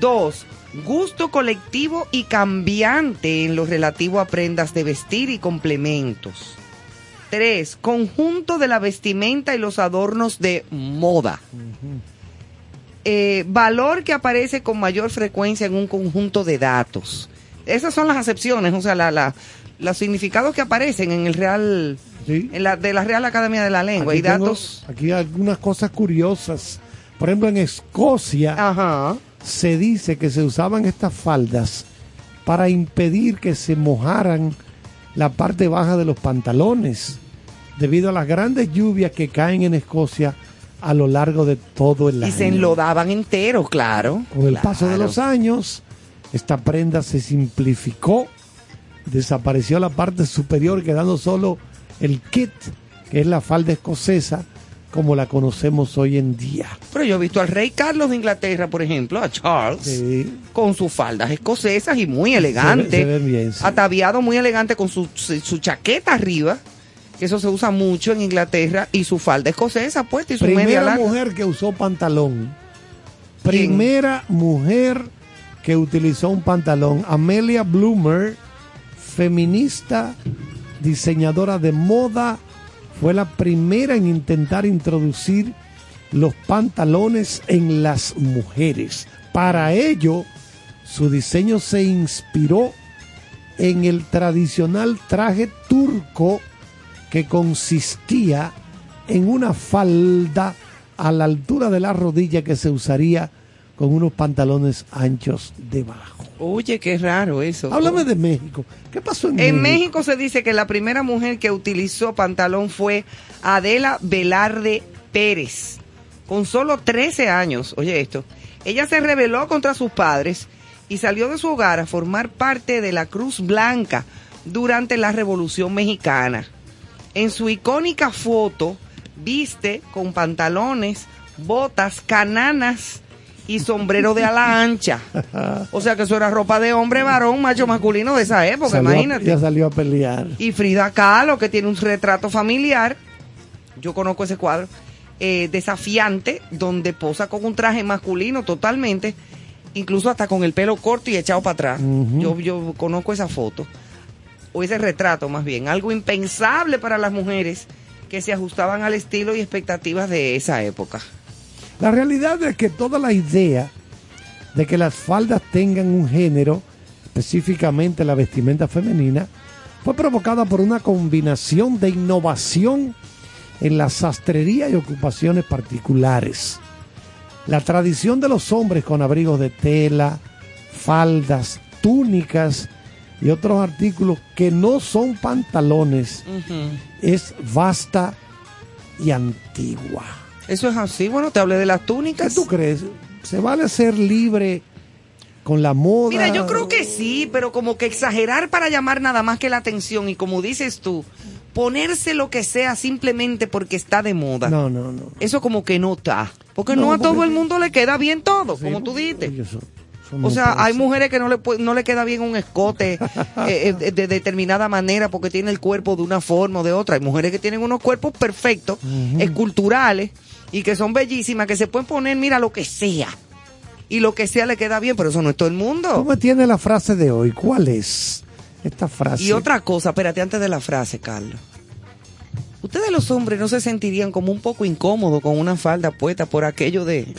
Dos, gusto colectivo y cambiante en lo relativo a prendas de vestir y complementos. Tres, conjunto de la vestimenta y los adornos de moda. Eh, valor que aparece con mayor frecuencia en un conjunto de datos. Esas son las acepciones, o sea, la- la- los significados que aparecen en el Real, Sí. en la, de la Real Academia de la Lengua Aquí y tengo- datos. aquí hay algunas cosas curiosas. Por ejemplo, en Escocia Ajá. Se dice que se usaban estas faldas para impedir que se mojaran la parte baja de los pantalones, debido a las grandes lluvias que caen en Escocia a lo largo de todo el Y año. se enlodaban enteros, claro. Con el paso de los años, esta prenda se simplificó, desapareció la parte superior, quedando solo el kit, que es la falda escocesa, como la conocemos hoy en día. Pero yo he visto al rey Carlos de Inglaterra, por ejemplo, a Charles, Sí. con sus faldas escocesas y muy elegante. se ven bien, sí. Ataviado muy elegante con su, su, su chaqueta arriba, que eso se usa mucho en Inglaterra, y su falda escocesa puesta y su media Primera larga. mujer que usó pantalón. ¿Quién? Primera mujer que utilizó un pantalón. Amelia Bloomer, feminista, diseñadora de moda, fue la primera en intentar introducir los pantalones en las mujeres. Para ello, su diseño se inspiró en el tradicional traje turco que consistía en una falda a la altura de la rodilla que se usaría con unos pantalones anchos debajo. Oye, qué raro eso. Háblame de México. ¿Qué pasó en, En México se dice que la primera mujer que utilizó pantalón fue Adela Velarde Pérez, con solo 13 años. Oye esto, ella se rebeló contra sus padres y salió de su hogar a formar parte de la Cruz Blanca durante la Revolución Mexicana. En su icónica foto viste con pantalones, botas, cananas y sombrero de ala ancha. O sea que eso era ropa de hombre, varón, macho masculino de esa época, Salió imagínate. Ya salió a pelear. Y Frida Kahlo, que tiene un retrato familiar, yo conozco ese cuadro, eh, desafiante, donde posa con un traje masculino totalmente, incluso hasta con el pelo corto y echado para atrás. Yo, yo conozco esa foto, o ese retrato más bien, algo impensable para las mujeres que se ajustaban al estilo y expectativas de esa época. La realidad es que toda la idea de que las faldas tengan un género, específicamente la vestimenta femenina, fue provocada por una combinación de innovación en la sastrería y ocupaciones particulares. La tradición de los hombres con abrigos de tela, faldas, túnicas y otros artículos que no son pantalones es vasta y antigua. Eso es así, bueno, te hablé de las ¿Qué túnicas. tú crees? ¿Se vale ser libre con la moda? Mira, yo creo que sí, pero como que exagerar para llamar nada más que la atención y como dices tú, ponerse lo que sea simplemente porque está de moda. No, no, no. Eso como que no está. Porque no, No, a todo el mundo le queda bien todo, Sí, como tú dijiste. son- son O sea, hay mujeres que no le, no le queda bien un escote eh, *laughs* eh, de determinada manera porque tiene el cuerpo de una forma o de otra. Hay mujeres que tienen unos cuerpos perfectos, esculturales, y que son bellísimas, que se pueden poner, mira, lo que sea. Y lo que sea le queda bien, pero eso no es todo el mundo. me tienes la frase de hoy. ¿Cuál es esta frase? Y otra cosa, espérate, antes de la frase, Carlos. Ustedes los hombres no se sentirían como un poco incómodos con una falda puesta por aquello de...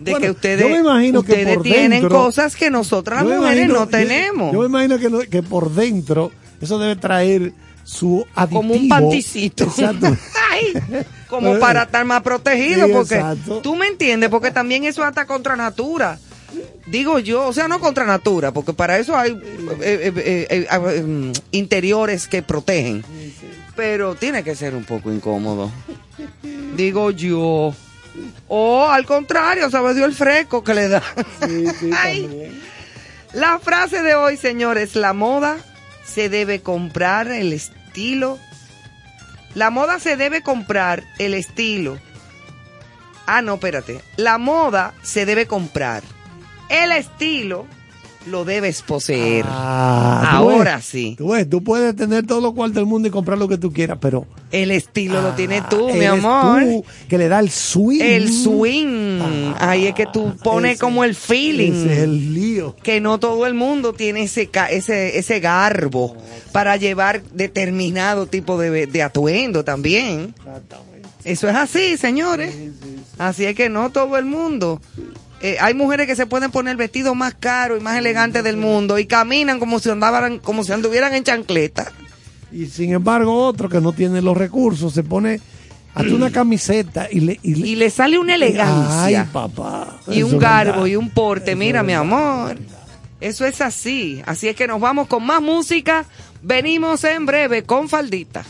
De Bueno, que ustedes, yo me imagino que ustedes por tienen dentro- cosas que nosotras Yo las mujeres imagino- no yo- tenemos. Yo, me imagino que, que por dentro eso debe traer su aditivo. como un panticito. Exacto. *laughs* Ay, como para estar más protegido, Sí, porque exacto. tú me entiendes, porque también eso es hasta contra natura. Digo yo, o sea, no contra natura, porque para eso hay eh, eh, eh, eh, eh, mm, interiores que protegen. Pero tiene que ser un poco incómodo. Digo yo. O al contrario, ¿sabes? Dio el fresco que le da. *laughs* Ay. La frase de hoy, señores, la moda se debe comprar el estilo. La moda se debe comprar el estilo. Ah, no, espérate. La moda se debe comprar. El estilo lo debes poseer. Ah, tú Ahora ves, sí. Tú ves, tú puedes tener todo lo cual del mundo y comprar lo que tú quieras, pero el estilo lo tiene ah, tú, mi amor. Que le da el swing. El swing. Ah, Ahí es que tú pones como el feeling. El lío. Que no todo el mundo tiene ese, ese, ese garbo para llevar determinado tipo de, atuendo también. Eso es así, señores. Así es que no todo el mundo. Eh, hay mujeres que se pueden poner vestidos más caros y más elegantes del mundo y caminan como si andaban, como si anduvieran en chancleta. Y sin embargo, otro que no tiene los recursos se pone hace una *clears throat* camiseta y le, y le, sale una elegancia. Ay, papá. Y un garbo y un porte. Mira, mi amor. Eso es así. Así es que nos vamos con más música. Venimos en breve con Faldita.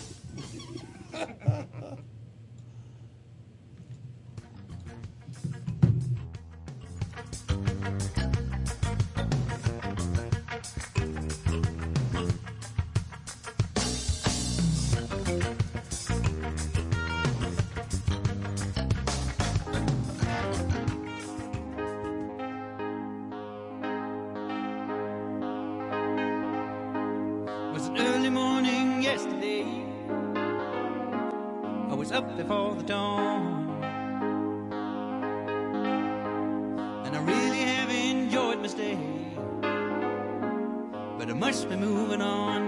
before the dawn. And I really have enjoyed my stay, but I must be moving on.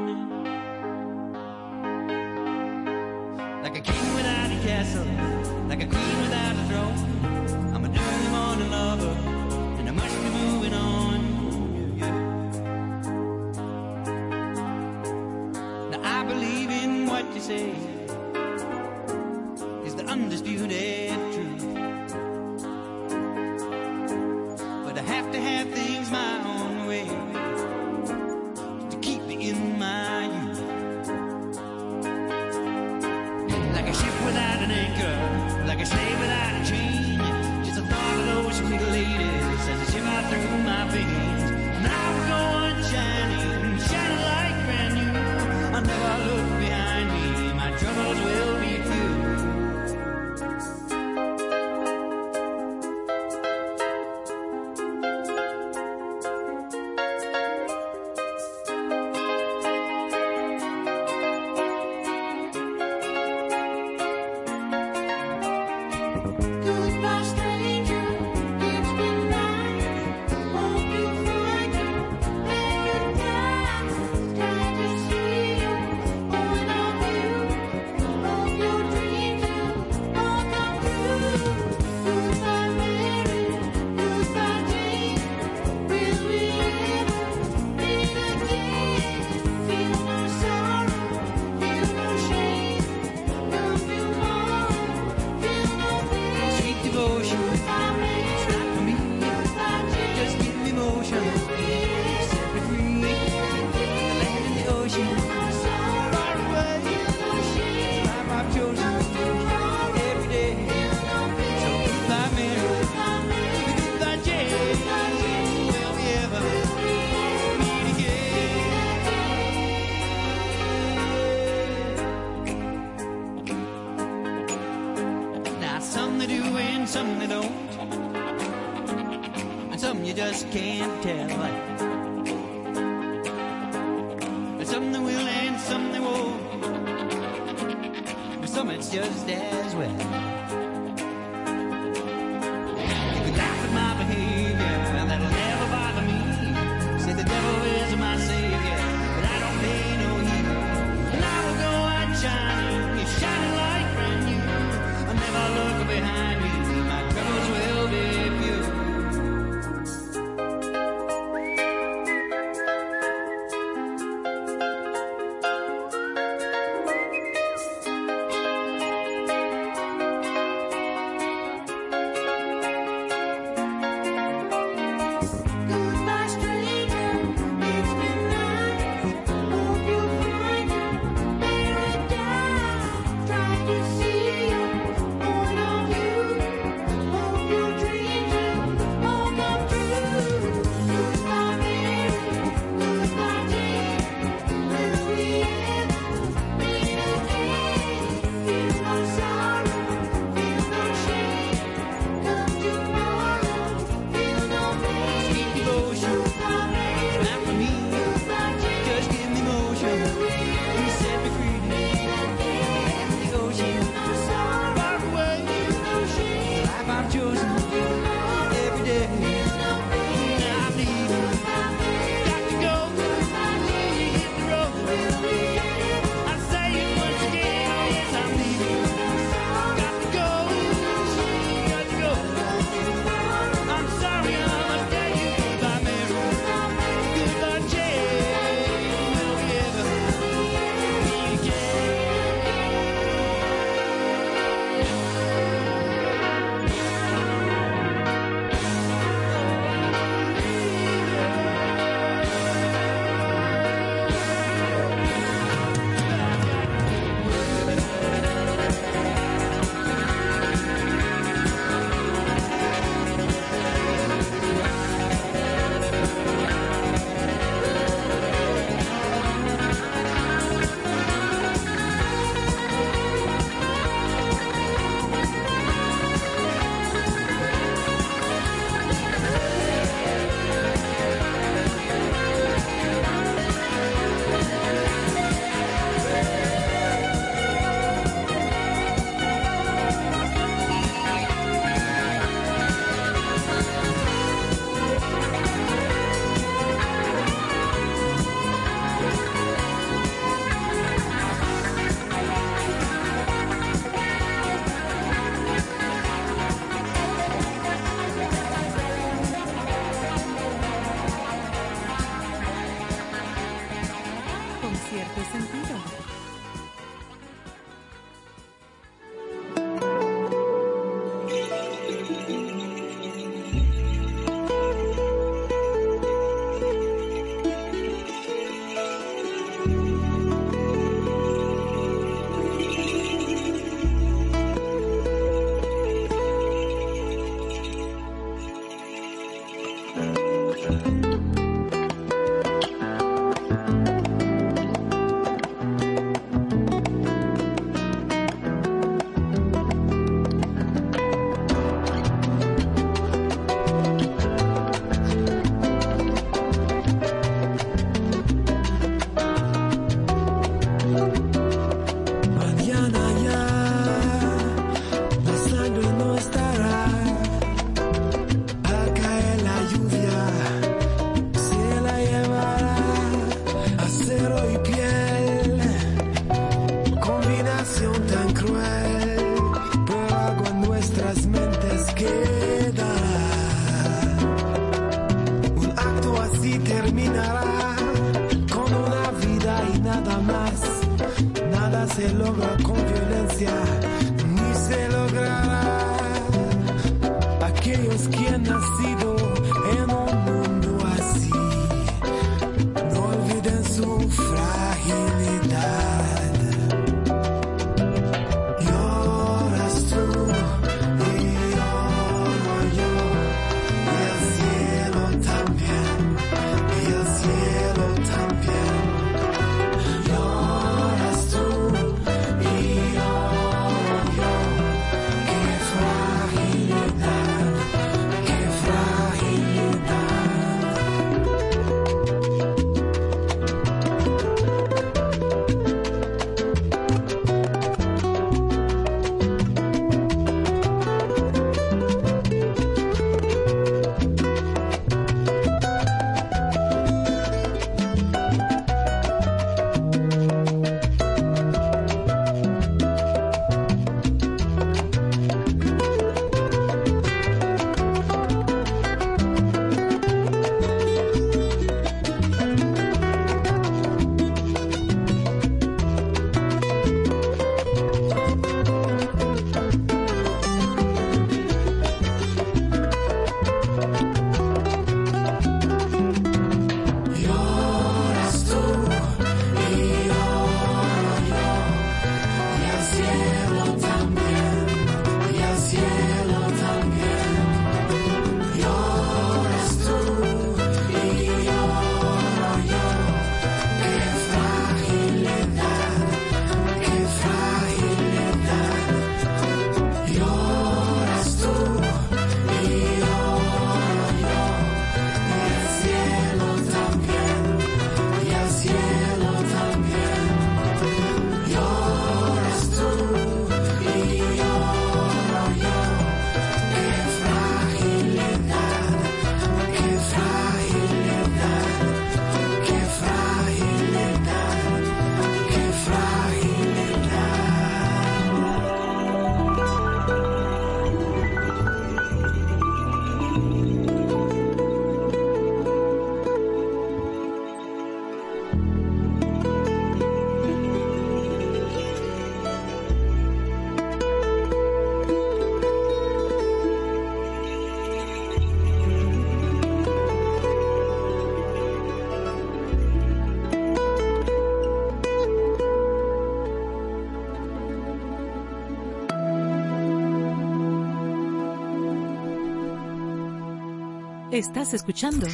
Estás escuchando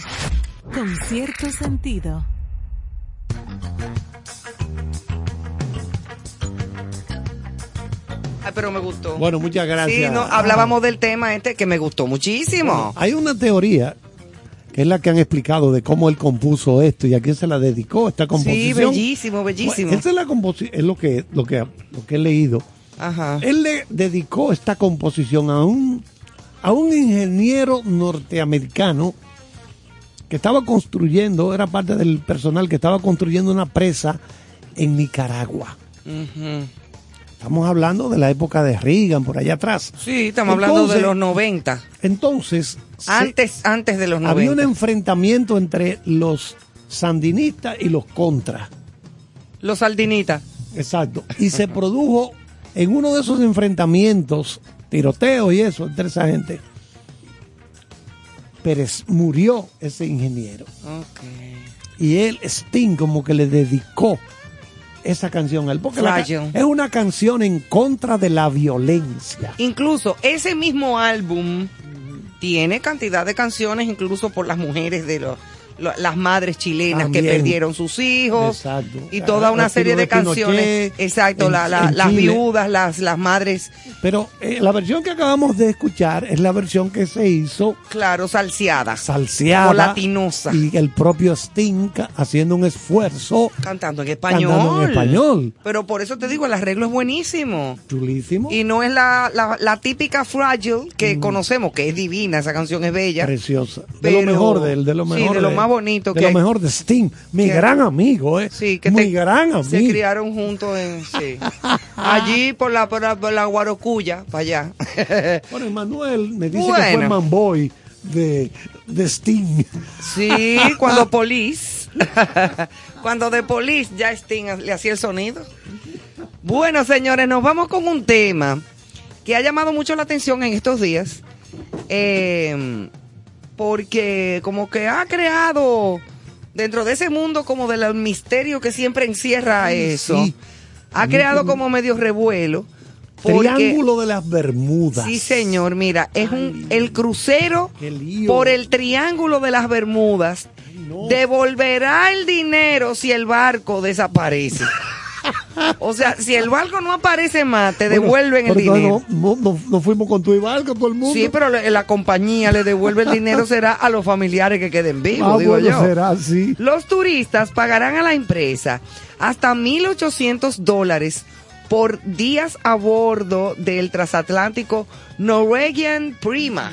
con cierto sentido. Ay, pero me gustó. Bueno, muchas gracias. Sí, no, hablábamos del tema este que me gustó muchísimo. Hay una teoría que es la que han explicado de cómo él compuso esto y a quién se la dedicó esta sí, composición. bellísimo, bellísimo. Esta es la composi- es lo que, lo que lo que he leído. Ajá. Él le dedicó esta composición a un a un ingeniero norteamericano que estaba construyendo, era parte del personal que estaba construyendo una presa en Nicaragua. Estamos hablando de la época de Reagan, por allá atrás. Sí, estamos hablando de los 90. Entonces, se- Antes, antes de los 90. había un enfrentamiento entre los sandinistas y los contras. Los saldinitas. Exacto. Y se *laughs* produjo en uno de esos enfrentamientos, tiroteos y eso entre esa gente. Pérez murió ese ingeniero. Y él, Sting, como que le dedicó esa canción a él. Porque la es una canción en contra de la violencia. Incluso ese mismo álbum tiene cantidad de canciones, incluso por las mujeres de los lo- las madres chilenas También. que perdieron sus hijos Exacto. y toda Ah, una estilo serie de, canciones exacto en- la- la- en las Chile. viudas las las madres Pero eh, la versión que acabamos de escuchar es la versión que se hizo claro salseadas salseada O latinosa. y el propio Sting haciendo un esfuerzo cantando en español Cantando en español. pero por eso te digo el arreglo es buenísimo chulísimo, y no es la, la, la típica fragile que conocemos que es divina esa canción es bella preciosa. De lo mejor de él, de lo sí, mejor de lo más bonito de que- lo mejor de Sting, mi que- gran amigo, eh. Sí, que te- gran amigo. se criaron juntos en *laughs* sí. allí por la, por la por la Guarocuya para allá *laughs* Bueno, Manuel me dice que Bueno. fue manboy de, de Sting. sí *laughs* cuando Police cuando de Police ya Sting le hacía el sonido Bueno, señores, nos vamos con un tema que ha llamado mucho la atención en estos días, eh, porque como que ha creado dentro de ese mundo como del misterio que siempre encierra Ay, eso, sí. ha creado como medio revuelo. porque- Triángulo de las Bermudas. Sí, señor, mira, es un el crucero por el Triángulo de las Bermudas no. devolverá el dinero si el barco desaparece. *laughs* o sea, si el barco no aparece más, te Bueno, devuelven el dinero. No, no, fuimos con tu barco, todo el mundo. Sí, pero la compañía le devuelve el dinero será a los familiares que queden vivos, Ah, digo bueno, yo. será así. Los turistas pagarán a la empresa hasta 1.800 dólares por días a bordo del transatlántico Norwegian Prima.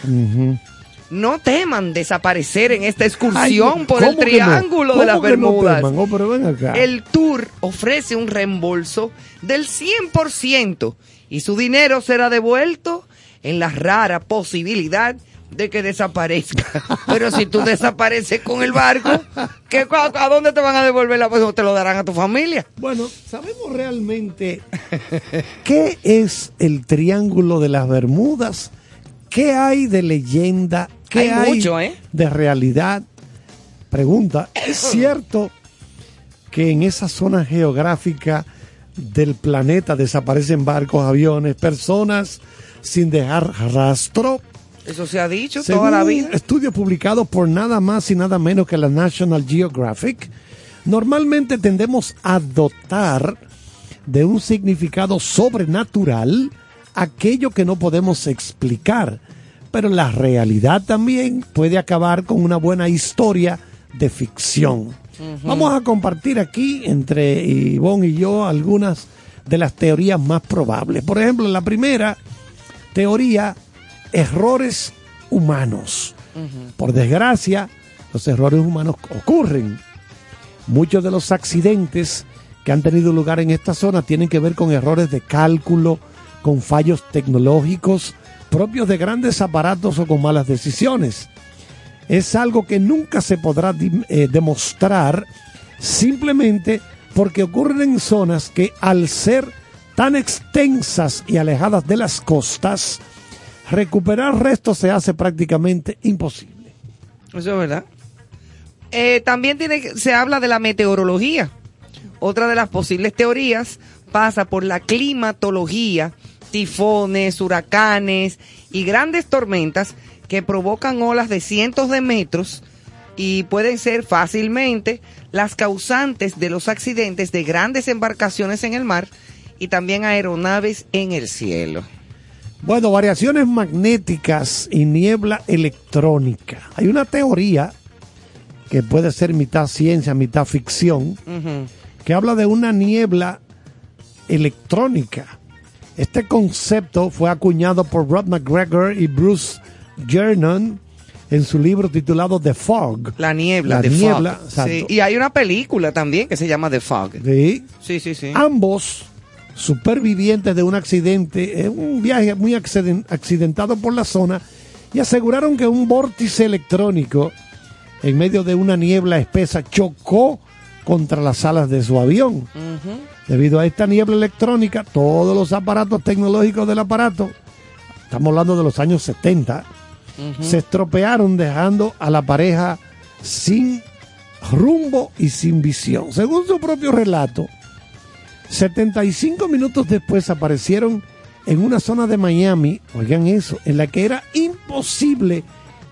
No teman desaparecer en esta Ay, excursión por el ¿cómo que no? triángulo de ¿Cómo las no Bermudas. teman? Oh, pero ven acá. El tour ofrece un reembolso del 100% y su dinero será devuelto en la rara posibilidad de que desaparezca. *laughs* Pero si tú desapareces con el barco, ¿qué, a, a dónde te van a devolver la pues te lo darán a tu familia? Bueno, ¿sabemos realmente qué es el Triángulo de las Bermudas? ¿Qué hay de leyenda? ¿Qué Hay hay, mucho, ¿eh? de realidad? Pregunta, ¿es *laughs* cierto que en esa zona geográfica del planeta desaparecen barcos, aviones, personas sin dejar rastro? Eso se ha dicho Según toda la vida. estudios publicados por nada más y nada menos que la National Geographic, normalmente tendemos a dotar de un significado sobrenatural aquello que no podemos explicar, pero la realidad también puede acabar con una buena historia de ficción. Vamos a compartir aquí entre Ivonne y yo algunas de las teorías más probables. Por ejemplo, la primera teoría, errores humanos. Por desgracia, los errores humanos ocurren. Muchos de los accidentes que han tenido lugar en esta zona tienen que ver con errores de cálculo, con fallos tecnológicos propios de grandes aparatos o con malas decisiones. Es algo que nunca se podrá eh, demostrar simplemente porque ocurren en zonas que al ser tan extensas y alejadas de las costas, recuperar restos se hace prácticamente imposible. Eso es verdad. Eh, también tiene, se habla de la meteorología. Otra de las posibles teorías pasa por la climatología, tifones, huracanes y grandes tormentas que provocan olas de cientos de metros y pueden ser fácilmente las causantes de los accidentes de grandes embarcaciones en el mar y también aeronaves en el cielo. Bueno, variaciones magnéticas y niebla electrónica. Hay una teoría que puede ser mitad ciencia, mitad ficción, que habla de una niebla electrónica. Este concepto fue acuñado por Rod McGregor y Bruce Jernon en su libro titulado The Fog. La niebla, La The niebla, Fog. Sí, Y hay una película también que se llama The Fog. Sí. Sí, sí, sí. Ambos supervivientes de un accidente, eh, un viaje muy acciden- accidentado por la zona, y aseguraron que un vórtice electrónico en medio de una niebla espesa chocó contra las alas de su avión. Debido a esta niebla electrónica, todos los aparatos tecnológicos del aparato, estamos hablando de los años 70, se estropearon dejando a la pareja sin rumbo y sin visión. Según su propio relato, 75 minutos después aparecieron en una zona de Miami, oigan eso, en la que era imposible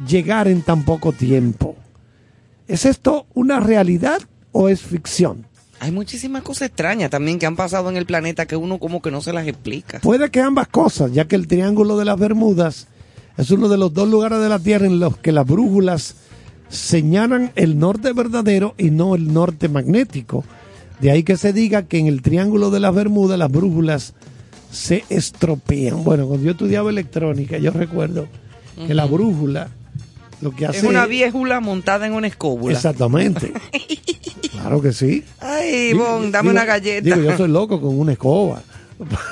llegar en tan poco tiempo. ¿Es esto una realidad o es ficción? Hay muchísimas cosas extrañas también que han pasado en el planeta que uno como que no se las explica. Puede que ambas cosas, ya que el Triángulo de las Bermudas es uno de los dos lugares de la Tierra en los que las brújulas señalan el norte verdadero y no el norte magnético. De ahí que se diga que en el Triángulo de las Bermudas las brújulas se estropean. Bueno, cuando yo estudiaba electrónica, yo recuerdo que la brújula lo que hace Es una viejula montada en una escóbula. Exactamente. *laughs* claro que sí. Ay, Digo- Bon, dame digo- una galleta. Digo, yo soy loco con una escoba.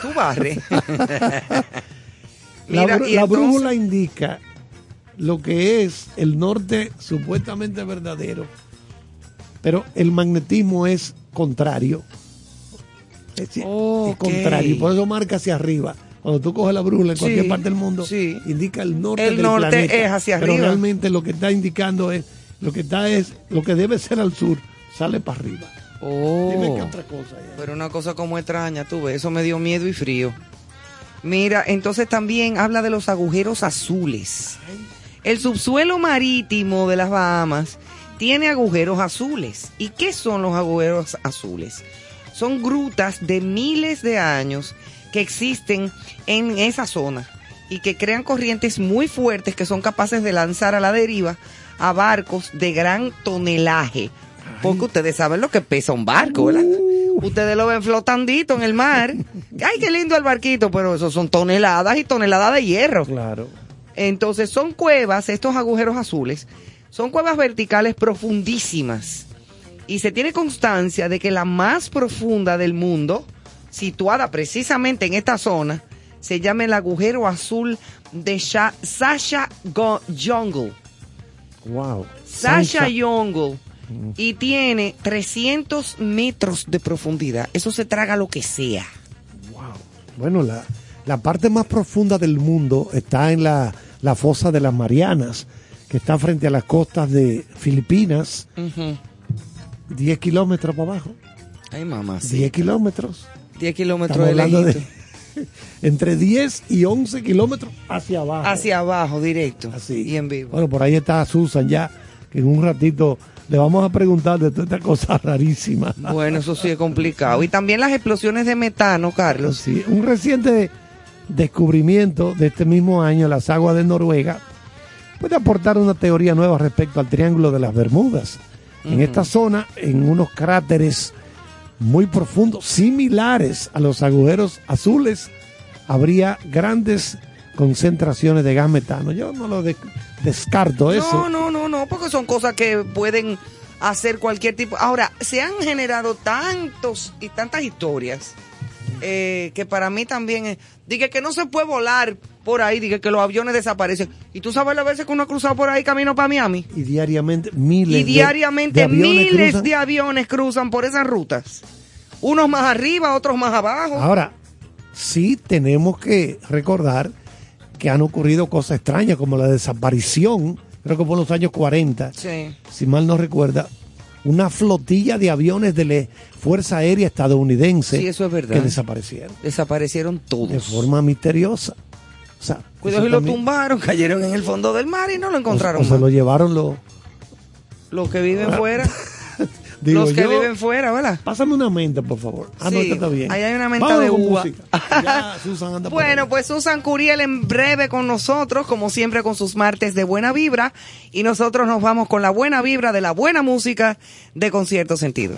Tú barres. *laughs* La, Mira, la brújula indica lo que es el norte supuestamente verdadero, pero el magnetismo es contrario. Es, contrario. Por eso marca hacia arriba. Cuando tú coges la brújula en cualquier parte del mundo, sí. indica el norte El del norte planeta. es hacia Pero arriba. realmente lo que está indicando es, lo que está es, lo que debe ser al sur, sale para arriba. Oh. Dime qué otra cosa. Pero una cosa como extraña, tú ves, eso me dio miedo y frío. Mira, entonces también habla de los agujeros azules. El subsuelo marítimo de las Bahamas tiene agujeros azules. ¿Y qué son los agujeros azules? Son grutas de miles de años que existen en esa zona y que crean corrientes muy fuertes que son capaces de lanzar a la deriva a barcos de gran tonelaje. Porque ustedes saben lo que pesa un barco, ¿verdad? Ustedes lo ven flotandito en el mar. Ay, qué lindo el barquito, pero eso son toneladas y toneladas de hierro. Claro. Entonces son cuevas, estos agujeros azules, son cuevas verticales profundísimas. Y se tiene constancia de que la más profunda del mundo, situada precisamente en esta zona, se llama el agujero azul de Sha- Sasha Jungle. Wow. Sasha. Jungle. Y tiene 300 metros de profundidad. Eso se traga lo que sea. Bueno, la, la parte más profunda del mundo está en la, la fosa de las Marianas, que está frente a las costas de Filipinas, 10 kilómetros para abajo. Ay, mamá. 10 kilómetros. 10 kilómetros Estamos de de *laughs* entre 10 y 11 kilómetros hacia abajo. Hacia abajo, directo. Así. Y en vivo. Bueno, por ahí está Susan ya, que en un ratito le vamos a preguntar de toda esta cosa rarísima. Bueno, eso sí es complicado. Y también las explosiones de metano, Carlos. Sí, un reciente descubrimiento de este mismo año, las aguas de Noruega, puede aportar una teoría nueva respecto al Triángulo de las Bermudas. En esta zona, en unos cráteres muy profundos, similares a los agujeros azules, habría grandes concentraciones de gas metano. Yo no lo descarto eso. No, no, no, no, porque son cosas que pueden hacer cualquier tipo. Ahora, se han generado tantos y tantas historias eh, que para mí también es. Dije que no se puede volar por ahí, dije que los aviones desaparecen. Y tú sabes las veces que uno ha cruzado por ahí camino para Miami. Y diariamente miles Y diariamente de miles cruzan. de aviones cruzan por esas rutas. Unos más arriba, otros más abajo. Ahora, sí tenemos que recordar que han ocurrido cosas extrañas, como la desaparición, creo que fue en los años 40, Sí. si mal no recuerda, una flotilla de aviones de la Fuerza Aérea Estadounidense Sí, eso es verdad. que desaparecieron Desaparecieron todos. de forma misteriosa. O sea, Cuidado y lo también- tumbaron, cayeron en el fondo del mar y no lo encontraron. o se lo llevaron los... Los que viven fuera. *laughs* digo los que yo, viven fuera, ¿verdad? Pásame una menta, por favor. Ah, no, Sí, está bien. ahí hay una menta Vámonos de uva. Ya *laughs* Susan anda por Bueno, pues Susan Curiel en breve con nosotros, como siempre con sus martes de buena vibra. Y nosotros nos vamos con la buena vibra de la buena música de Concierto Sentido.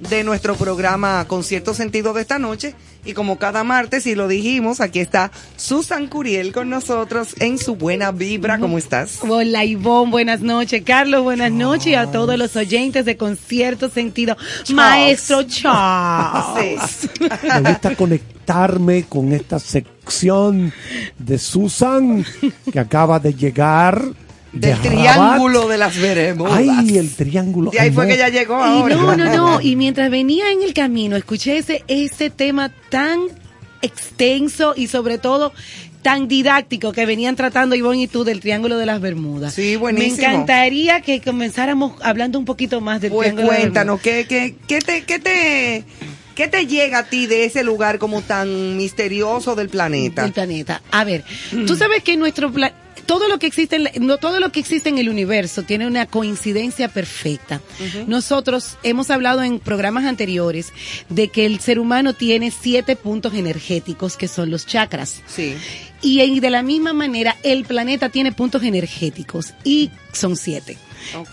de nuestro programa con cierto sentido de esta noche. Y como cada martes, y lo dijimos, aquí está Susan Curiel con nosotros en su buena vibra. ¿Cómo estás? Hola Ivonne, buenas noches. Carlos, buenas noches. Y a todos los oyentes de Concierto Sentido. Maestro Charles. Me gusta conectarme con esta sección de Susan que acaba de llegar. De Del Rabat. triángulo de las veremos. Ay, el triángulo. De ahí fue que ella llegó Y ahora. no, no, no. Y mientras venía en el camino, escuché ese, ese tema tan extenso y sobre todo tan didáctico que venían tratando Ivonne y tú del Triángulo de las Bermudas. Sí, buenísimo. Me encantaría que comenzáramos hablando un poquito más del Pues Triángulo de las cuéntanos, ¿qué, qué, qué te, qué, te, ¿qué te llega a ti de ese lugar como tan misterioso del planeta? del planeta. A ver, tú sabes que nuestro pla- todo lo que existe en la- no todo lo que existe en el universo tiene una coincidencia perfecta. Nosotros hemos hablado en programas anteriores de que el ser humano tiene siete puntos energéticos que son los chakras. Sí. Y en- de la misma manera, el planeta tiene puntos energéticos y son siete.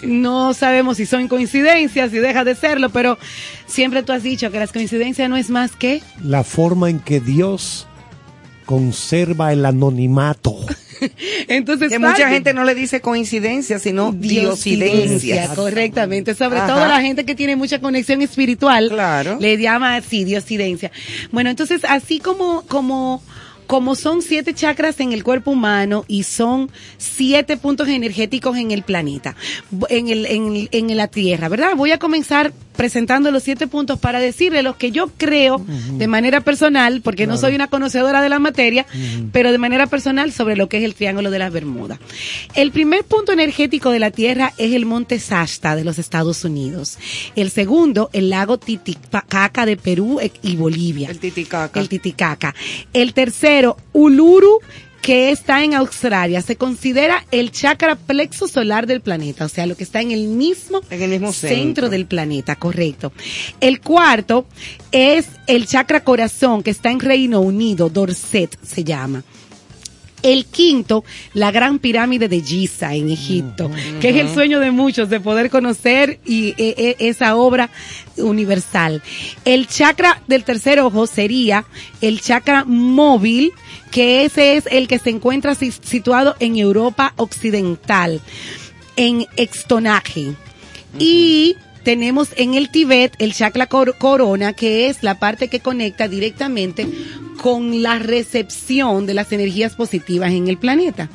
No sabemos si son coincidencias, si deja de serlo, pero siempre tú has dicho que las coincidencias no es más que La forma en que Dios conserva el anonimato. *laughs* entonces Que mucha gente no le dice coincidencia, sino diosidencia. Correctamente. Sobre Ajá. todo la gente que tiene mucha conexión espiritual. Claro. Le llama así, diosidencia. Bueno, entonces, así como, como, como son siete chakras en el cuerpo humano y son siete puntos energéticos en el planeta, en el, en, en la Tierra, ¿verdad? Voy a comenzar presentando los siete puntos para decirle los que yo creo de manera personal, porque no soy una conocedora de la materia, pero de manera personal sobre lo que es el Triángulo de las Bermudas. El primer punto energético de la Tierra es el monte Shasta de los Estados Unidos. El segundo, el lago Titicaca de Perú y Bolivia. El Titicaca. El Titicaca. El tercero, Uluru, que está en Australia. Se considera el chakra plexo solar del planeta, o sea, lo que está en el mismo, En el mismo centro. del planeta, correcto. El cuarto es el chakra corazón, que está en Reino Unido, Dorset se llama. El quinto, la gran pirámide de Giza en Egipto, que es el sueño de muchos de poder conocer y eh, eh, esa obra universal. El chakra del tercer ojo sería el chakra móvil, que ese es el que se encuentra si- situado en Europa occidental, en Extonaje. Y tenemos en el Tíbet el chakra cor- corona, que es la parte que conecta directamente con la recepción de las energías positivas en el planeta.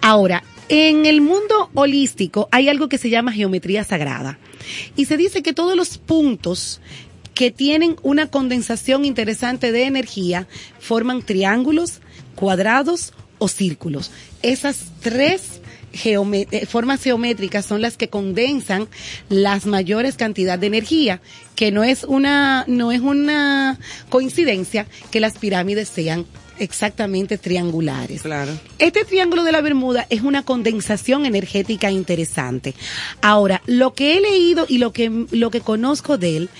Ahora, en el mundo holístico hay algo que se llama geometría sagrada. Y se dice que todos los puntos que tienen una condensación interesante de energía forman triángulos, cuadrados o círculos. Esas tres eh, formas geométricas son las que condensan las mayores cantidades de energía, que no es una no es una coincidencia que las pirámides sean exactamente triangulares. Claro. Este triángulo de la Bermuda es una condensación energética interesante. Ahora, lo que he leído y lo que, lo que conozco de él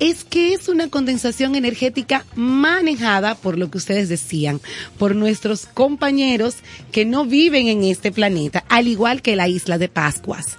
es que es una condensación energética manejada por lo que ustedes decían, por nuestros compañeros que no viven en este planeta, al igual que la isla de Pascuas.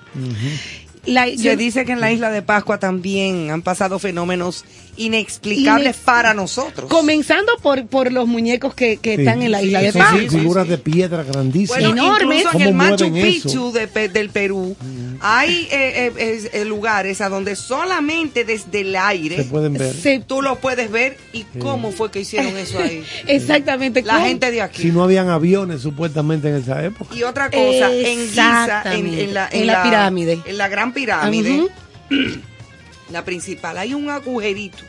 La- Se yo- dice que en la isla de Pascua también han pasado fenómenos inexplicables Inex- para nosotros. Comenzando por, por los muñecos que, que Sí. están en la isla de Pascua. fi- figuras de piedra grandísimas. Bueno, enormes. incluso en el ¿Cómo Machu? Picchu de del Perú hay eh, eh, eh, lugares a donde solamente desde el aire Se pueden ver. Se- tú lo puedes ver y cómo fue que hicieron *laughs* eso ahí. exactamente. La ¿cómo? gente de aquí. Si no habían aviones supuestamente en esa época. Y otra cosa, en Giza, en, Exactamente. en la, En la pirámide. En la gran pirámide, *clears throat* la principal, hay un agujerito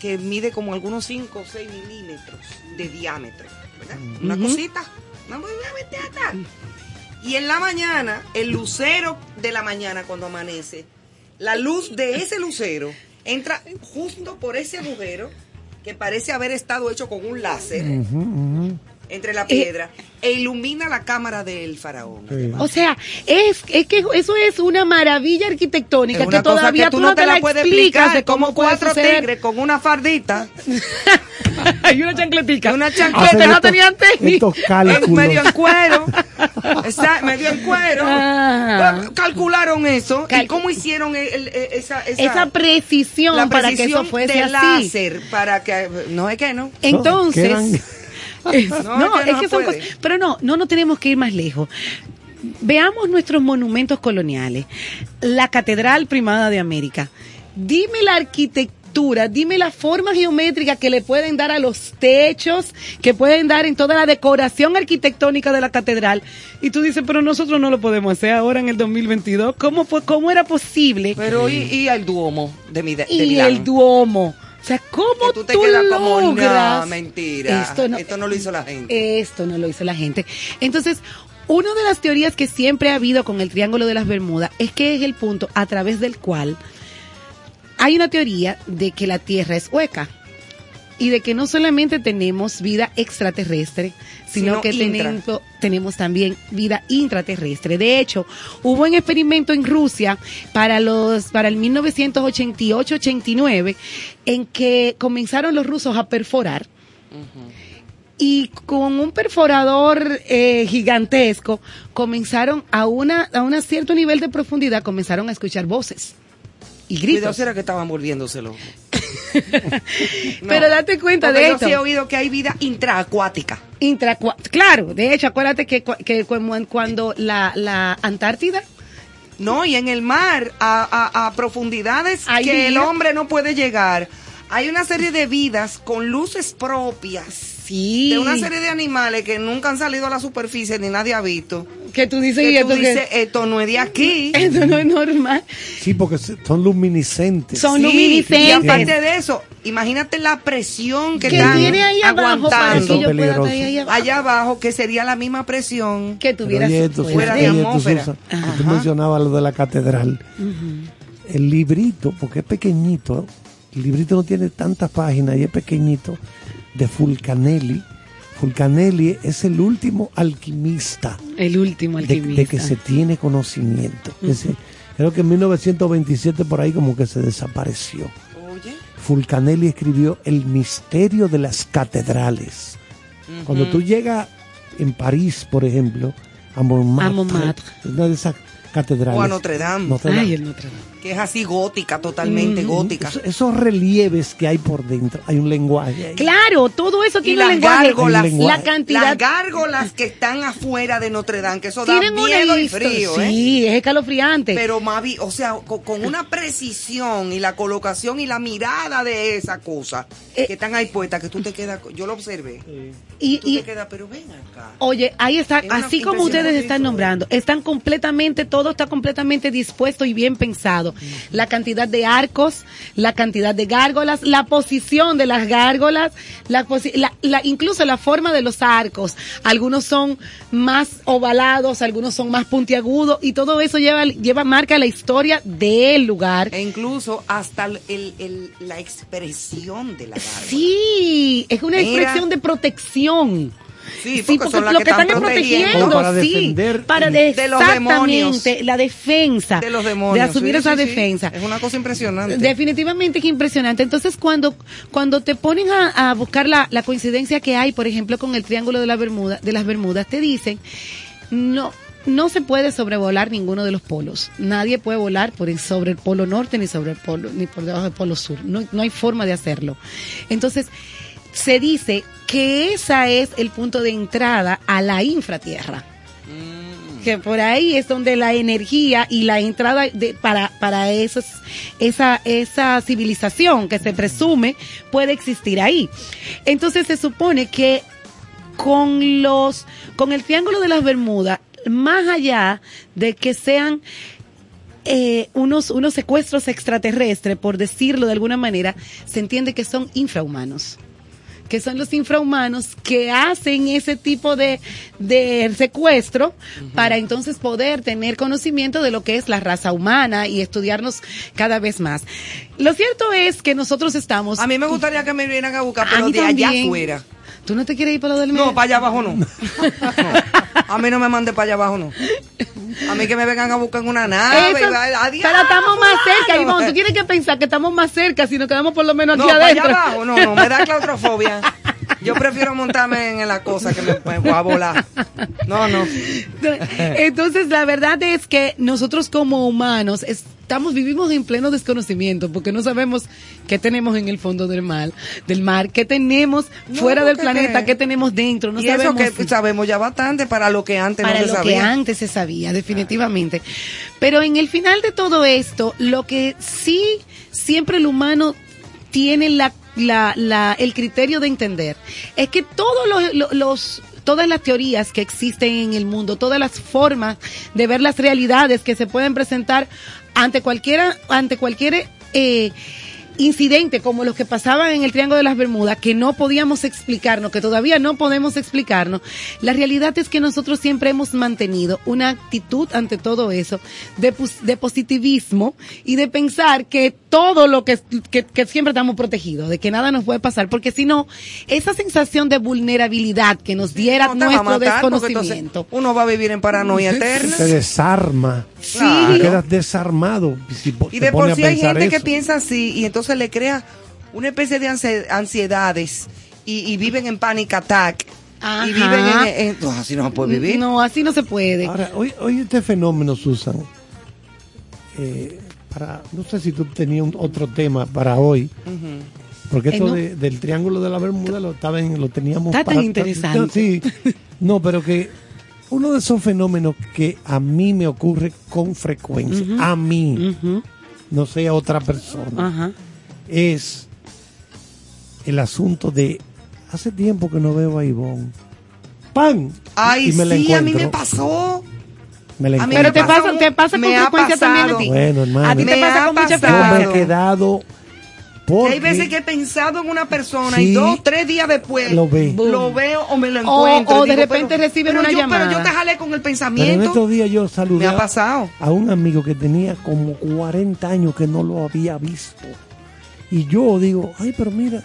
que mide como algunos 5 o 6 milímetros de diámetro. ¿verdad? Una Ujú. cosita. No me voy a meter acá. Y en la mañana, el lucero de la mañana cuando amanece, la luz de ese lucero entra justo por ese agujero que parece haber estado hecho con un láser ujú. Entre la piedra e ilumina la cámara del faraón. Sí. O sea, es, es que eso es una maravilla arquitectónica Es una que cosa todavía que tú no te la puedes explicar de cómo cuatro suceder. tigres con una fardita, *laughs* Hay una chancletica. una Hacen chancleta, no estos- tenían tenis, estos *laughs* cálculos. medio *laughs* en cuero, está, medio en cuero. Ah. Calcularon eso Cal- y cómo hicieron el- el- el- esa, esa, Esa precisión la para que precisión eso fuese de así. láser para que no es que no. Entonces, *laughs* es- No, no, es que no son puede. cosas, pero no, no nos tenemos que ir más lejos. Veamos nuestros monumentos coloniales. La Catedral Primada de América. Dime la arquitectura, dime la forma geométrica que le pueden dar a los techos, que pueden dar en toda la decoración arquitectónica de la catedral. Y tú dices, pero nosotros no lo podemos hacer ahora en el 2022. ¿Cómo, fue- cómo era posible? Pero y, y el Duomo de, mi, de y Milán? el Duomo. O sea, ¿cómo que tú te quedas como, logras? no, mentira. Esto no, Esto no lo hizo la gente. Esto no lo hizo la gente. Entonces, una de las teorías que siempre ha habido con el Triángulo de las Bermudas es que es el punto a través del cual hay una teoría de que la Tierra es hueca y de que no solamente tenemos vida extraterrestre, sino, Sino que tenemos, tenemos también vida intraterrestre. De hecho, hubo un experimento en Rusia para los para el 1988-89 en que comenzaron los rusos a perforar y con un perforador eh, gigantesco comenzaron a una a un cierto nivel de profundidad comenzaron a escuchar voces y Cuidado, gritos. será que estaban volviéndoselo. *laughs* Pero date cuenta Porque de yo esto. sí he oído que hay vida intraacuática. Intracua- claro, de hecho, acuérdate que, que cu- cuando la, la Antártida No, y en el mar, a, a- a profundidades que el hombre no puede llegar, hay una serie de vidas con luces propias. Sí. De una serie de animales que nunca han salido a la superficie ni nadie ha visto. que tú dices, Que y tú esto, que- dices, esto no es de aquí. esto no es normal. Sí, porque son luminiscentes. Son Sí, luminiscentes. Y aparte de eso, imagínate la presión que, Que están tiene ahí abajo para aguantando. que yo pueda peligroso. estar ahí abajo. allá abajo, que sería la misma presión. Que oye, esto, fuera de atmósfera. Que Ajá. tú mencionabas lo de la catedral. El librito, porque es pequeñito, el librito no tiene tantas páginas y es pequeñito, de Fulcanelli. Fulcanelli es el último alquimista El último de, alquimista. de que se tiene conocimiento. Ese- creo que en 1927 por ahí como que se desapareció. Oye. Fulcanelli escribió El misterio de las catedrales. Cuando tú llegas en París, por ejemplo, a Montmartre, A Montmartre. una de esas catedrales. O a Notre Dame. Notre Dame. Ay, el Notre Dame. Que es así gótica, totalmente gótica. Esos, esos relieves que hay por dentro, hay un lenguaje ahí. Claro, todo eso Y tiene un las lenguaje. gárgolas, lenguaje. La cantidad. las gárgolas que están afuera de Notre Dame, que eso da miedo y frío, ¿eh? Sí, es escalofriante. Pero Mavi, o sea, co- con, una precisión y la colocación y la mirada de esa cosa Eh, que están ahí puestas, que tú te quedas, yo lo observé, y, tú y- te quedas, pero ven acá. Oye, ahí está, Es así como ustedes están bonito. nombrando, están completamente todo está completamente dispuesto y bien pensado. La cantidad de arcos, la cantidad de gárgolas, la posición de las gárgolas, la, posi- la- la- incluso la forma de los arcos. Algunos son más ovalados, algunos son más puntiagudos y todo eso lleva, lleva marca la historia del lugar. E incluso hasta el, la expresión de la gárgola. Sí, es una expresión de protección. Sí, porque son las lo que están están es protegiendo. Para sí, defender para de los demonios. exactamente la defensa, De los demonios. de asumir sí, esa sí, sí. defensa. Es una cosa impresionante. Definitivamente que impresionante. Entonces, cuando, cuando te ponen a, a buscar la, la coincidencia que hay, por ejemplo, con el Triángulo de, la Bermuda, de las Bermudas, te dicen, no, no se puede sobrevolar ninguno de los polos. Nadie puede volar por el- sobre el polo norte ni sobre el polo, ni por debajo del polo sur. No, no hay forma de hacerlo. Entonces, se dice que ese es el punto de entrada a la infratierra. Que por ahí es donde la energía y la entrada de, para, para esos, esa, esa civilización que se presume puede existir ahí. Entonces se supone que con los, con el Triángulo de las Bermudas, más allá de que sean eh, unos, unos secuestros extraterrestres, por decirlo de alguna manera, se entiende que son infrahumanos que son los infrahumanos que hacen ese tipo de, de secuestro para entonces poder tener conocimiento de lo que es la raza humana y estudiarnos cada vez más. Lo cierto es que nosotros estamos... A mí me gustaría que me vinieran a buscar, pero de allá afuera. ¿Tú no te quieres ir para lo del No, para allá abajo no. *laughs* No. A mí no me mande para allá abajo, no. A mí que me vengan a buscar en una nave. Eso- y va- adiós, pero estamos más cerca. Ivonne. Tú tienes que pensar que estamos más cerca si nos quedamos por lo menos No, aquí para allá adentro. abajo, no, no, me da claustrofobia. *laughs* Yo prefiero montarme en la cosa que me, me voy a volar. No, no. Entonces, la verdad es que nosotros como humanos estamos, vivimos en pleno desconocimiento porque no sabemos qué tenemos en el fondo del mar, del mar, qué tenemos No, fuera del ¿qué planeta, qué tenemos dentro. No y eso sabemos que sabemos ya bastante para lo que antes para no se lo que sabía. antes se sabía, definitivamente. Pero en el final de todo esto, lo que sí siempre el humano tiene la, la, la- el criterio de entender es que todos los, lo- los todas las teorías que existen en el mundo, todas las formas de ver las realidades que se pueden presentar ante cualquiera, ante cualquier eh, incidente como los que pasaban en el Triángulo de las Bermudas, que no podíamos explicarnos, que todavía no podemos explicarnos, la realidad es que nosotros siempre hemos mantenido una actitud ante todo eso de, pos- de positivismo y de pensar que todo lo que, que, que siempre estamos protegidos, de que nada nos puede pasar, porque si no, esa sensación de vulnerabilidad que nos diera No nuestro matar, desconocimiento. uno va a vivir en paranoia eterna. Te desarma. Sí. Quedas desarmado. Si Y de por sí hay gente que piensa así y entonces le crea una especie de ansi- ansiedades y, y viven en panic attack. Ajá. Y viven en, en- no, así no se puede vivir. No, así no se puede. Ahora, hoy, hoy este fenómeno, Susan, eh, para, no sé si tú tenías un- otro tema para hoy, porque Eh, esto no. de- del Triángulo de la Bermuda lo, estaba en- lo teníamos Está tan para- interesante. Sí, no, pero que uno de esos fenómenos que a mí me ocurre con frecuencia, a mí, no sé a otra persona, Ajá. Es el asunto de hace tiempo que no veo a Ivonne. ¡Pam! Ay, Y me la sí, a mí me pasó. Me la a mí encuentro. Pero te pasa, te pasa con me ha frecuencia también a ti. Bueno, hermano. A ti te Me pasa con mucha Yo me he frecuencia. quedado porque hay veces que he pensado en una persona Sí. y dos, tres días después Lo ve. lo veo o me lo encuentro. o de repente reciben pero una yo, llamada. Pero yo te jalé con el pero en pensamiento. estos días yo saludé Me ha a- pasado. a un amigo que tenía como 40 años que no lo había visto. Y yo digo, ay, pero mira,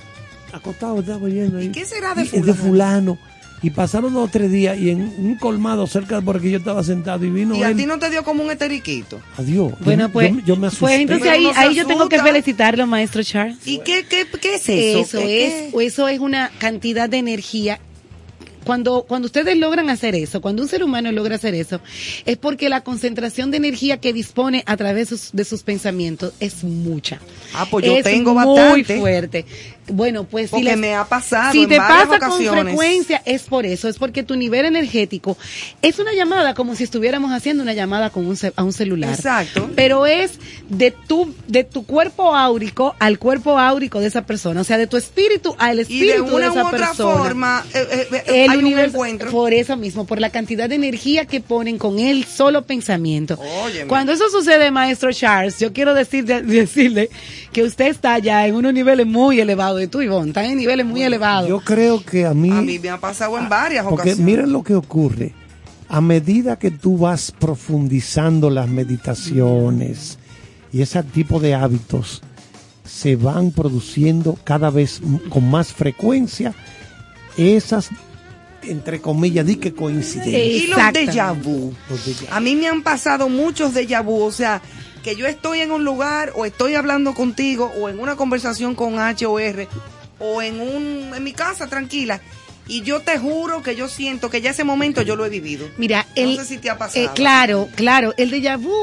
acostado estaba ahí. ¿Y qué será de Y- fulano? de fulano. Y pasaron dos o tres días y en un colmado cerca de por aquí yo estaba sentado y vino Y a él. ti no te dio como un esteriquito. Adiós. Bueno, pues, yo, yo me asusté. pues entonces ahí, ahí yo tengo que felicitarlo, maestro Charles. ¿Y qué, qué, qué es eso? Eso ¿Qué- es, o eso es una cantidad de energía. Cuando, cuando ustedes logran hacer eso, cuando un ser humano logra hacer eso, es porque la concentración de energía que dispone a través de sus, de sus pensamientos es mucha. Ah, pues yo es tengo muy bastante. fuerte. Bueno, pues si Porque les- me ha pasado Si en te varias pasa con frecuencia es por eso, es porque tu nivel energético es una llamada como si estuviéramos haciendo una llamada con un a un celular. Exacto. Pero es de tu de tu cuerpo áurico al cuerpo áurico de esa persona, o sea, de tu espíritu al Y espíritu de una u esa otra persona. forma eh, eh, eh, el hay un universo, encuentro. por eso mismo, por la cantidad de energía que ponen con el solo pensamiento. Óyeme. Cuando eso sucede, maestro Charles, yo quiero decir, de- *laughs* decirle que usted está ya en unos niveles muy elevados, y tú, Ivonne, están en niveles muy elevados. Yo creo que a mí, A mí me ha pasado en varias porque ocasiones. miren lo que ocurre. A medida que tú vas profundizando las meditaciones y ese tipo de hábitos, se van produciendo cada vez con más frecuencia esas, entre comillas, di que coincidencias. y los Exactamente. déjà vu. Los déjà vu. A mí me han pasado muchos déjà vu, o sea, que yo estoy en un lugar o estoy hablando contigo o en una conversación con H o R o en un en mi casa tranquila y yo te juro que yo siento que ya ese momento yo lo he vivido. Mira, No el, sé si te ha pasado. eh, claro, claro, el déjà vu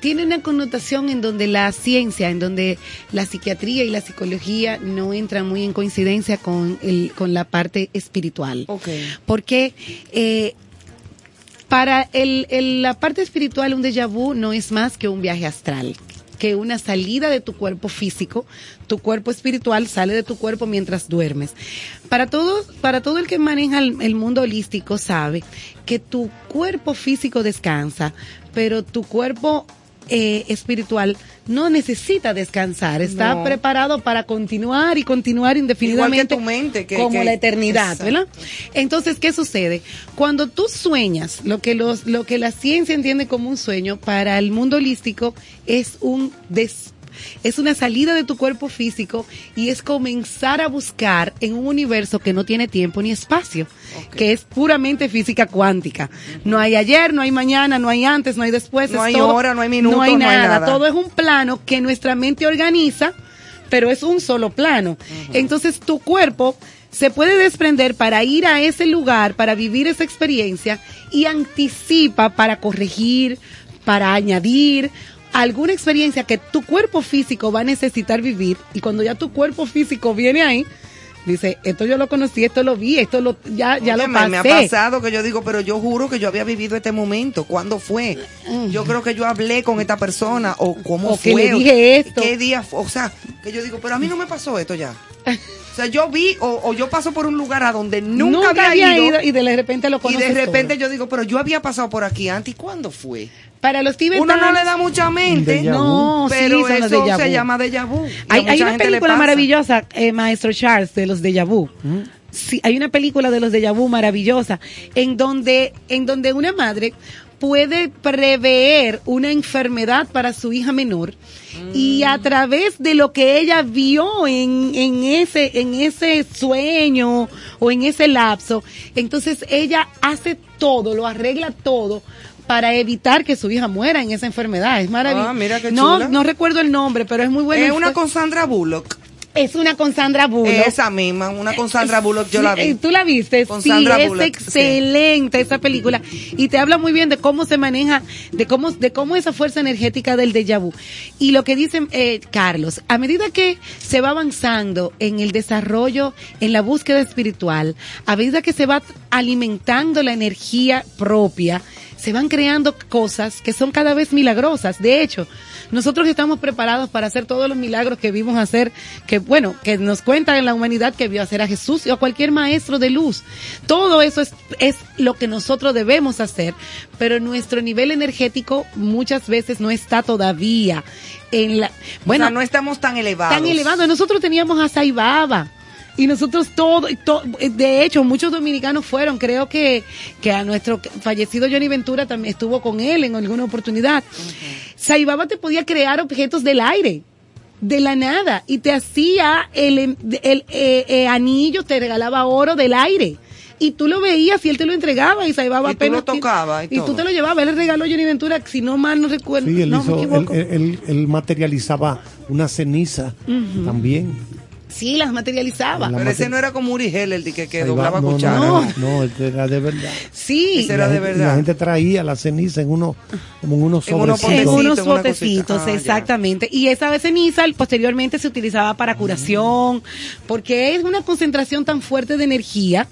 tiene una connotación en donde la ciencia, en donde la psiquiatría y la psicología no entran muy en coincidencia con, el, con la parte espiritual. Ok. Porque eh, para el, la parte espiritual un déjà vu no es más que un viaje astral, que una salida de tu cuerpo físico, tu cuerpo espiritual sale de tu cuerpo mientras duermes. Para todo, para todo el que maneja el mundo holístico sabe que tu cuerpo físico descansa, pero tu cuerpo eh, espiritual no necesita descansar, está No. preparado para continuar y continuar indefinidamente tu mente, que- como que- la eternidad, Exacto. ¿verdad? Entonces, ¿qué sucede? Cuando tú sueñas, lo que los, lo que la ciencia entiende como un sueño, para el mundo holístico es un des- es una salida de tu cuerpo físico y es comenzar a buscar en un universo que no tiene tiempo ni espacio, que es puramente física cuántica. No hay ayer, no hay mañana, no hay antes, no hay después. No es hay todo- hora, no hay minutos, no hay no hay nada. nada. Todo es un plano que nuestra mente organiza pero es un solo plano. Entonces tu cuerpo se puede desprender para ir a ese lugar, para vivir esa experiencia y anticipa para corregir, para añadir alguna experiencia que tu cuerpo físico va a necesitar vivir y cuando ya tu cuerpo físico viene ahí, dice, esto yo lo conocí, esto lo vi, esto lo ya ya lo Óyeme, pasé. me ha pasado que yo digo, pero yo juro que yo había vivido este momento. ¿Cuándo fue? Yo creo que yo hablé con esta persona o cómo O que fue. le dije esto. ¿Qué día fue? O sea, que yo digo, pero a mí no me pasó esto ya. *laughs* O sea, yo vi o, o yo paso por un lugar a donde nunca, había, ido, y de repente lo y conoces de repente todo. yo digo, pero yo había pasado por aquí antes. ¿Y cuándo fue? Para los Uno tibetanos no le da mucha mente. No, sí, pero los eso se llama déjà vu. Hay, una película maravillosa, eh, Maestro Charles, de los déjà vu. ¿Mm? Sí, hay una película de los déjà vu maravillosa, en donde, en donde una madre puede prever una enfermedad para su hija menor y Mm. a través de lo que ella vio en, en ese en ese sueño o en ese lapso, entonces ella hace todo, lo arregla todo para evitar que su hija muera en esa enfermedad. Es maravilloso. Ah, mira qué no, chula. no recuerdo el nombre, pero es muy bueno. Es una con Sandra Bullock. Es una con Sandra Bullock. Esa misma, una con Sandra Bullock, yo la vi. eh, ¿Tú la viste? Con sí, Sandra es Bullock, excelente esa película. Y te habla muy bien de cómo se maneja, de cómo, de cómo esa fuerza energética del déjà vu. Y lo que dice eh, Carlos, a medida que se va avanzando en el desarrollo, en la búsqueda espiritual, a medida que se va alimentando la energía propia, se van creando cosas que son cada vez milagrosas. De hecho, nosotros estamos preparados para hacer todos los milagros que vimos hacer, que bueno, que nos cuenta en la humanidad que vio hacer a Jesús y a cualquier maestro de luz. Todo eso es, es lo que nosotros debemos hacer, pero nuestro nivel energético muchas veces no está todavía en la, bueno, o sea, no estamos tan elevados. tan elevado. Nosotros teníamos a Saibaba. Y nosotros todo, y to- de hecho, muchos dominicanos fueron, creo que, que a nuestro fallecido Johnny Ventura también estuvo con él en alguna oportunidad. Saibaba te podía crear objetos del aire, de la nada, y te hacía el, el, eh, eh, anillo, te regalaba oro del aire. Y tú lo veías y él te lo entregaba y Saibaba Y tú apenas. lo tocabas y y tú todo. te lo llevabas. Él le regaló a Johnny Ventura, si no mal no recuerdo. Sí, él, no me hizo, él, equivoco. él- él- él materializaba una ceniza también. Sí, las materializaba. La Pero ese no era como Uri Heller, de que, doblaba no, cuchara. No, ¿no? no, no, este era de verdad. Sí, Ese era la de gente- verdad. La gente traía la ceniza en uno, como en unos sobrecitos. en unos botecitos. Ah, ya. exactamente. Y esa ceniza posteriormente se utilizaba para curación, porque es una concentración tan fuerte de energía.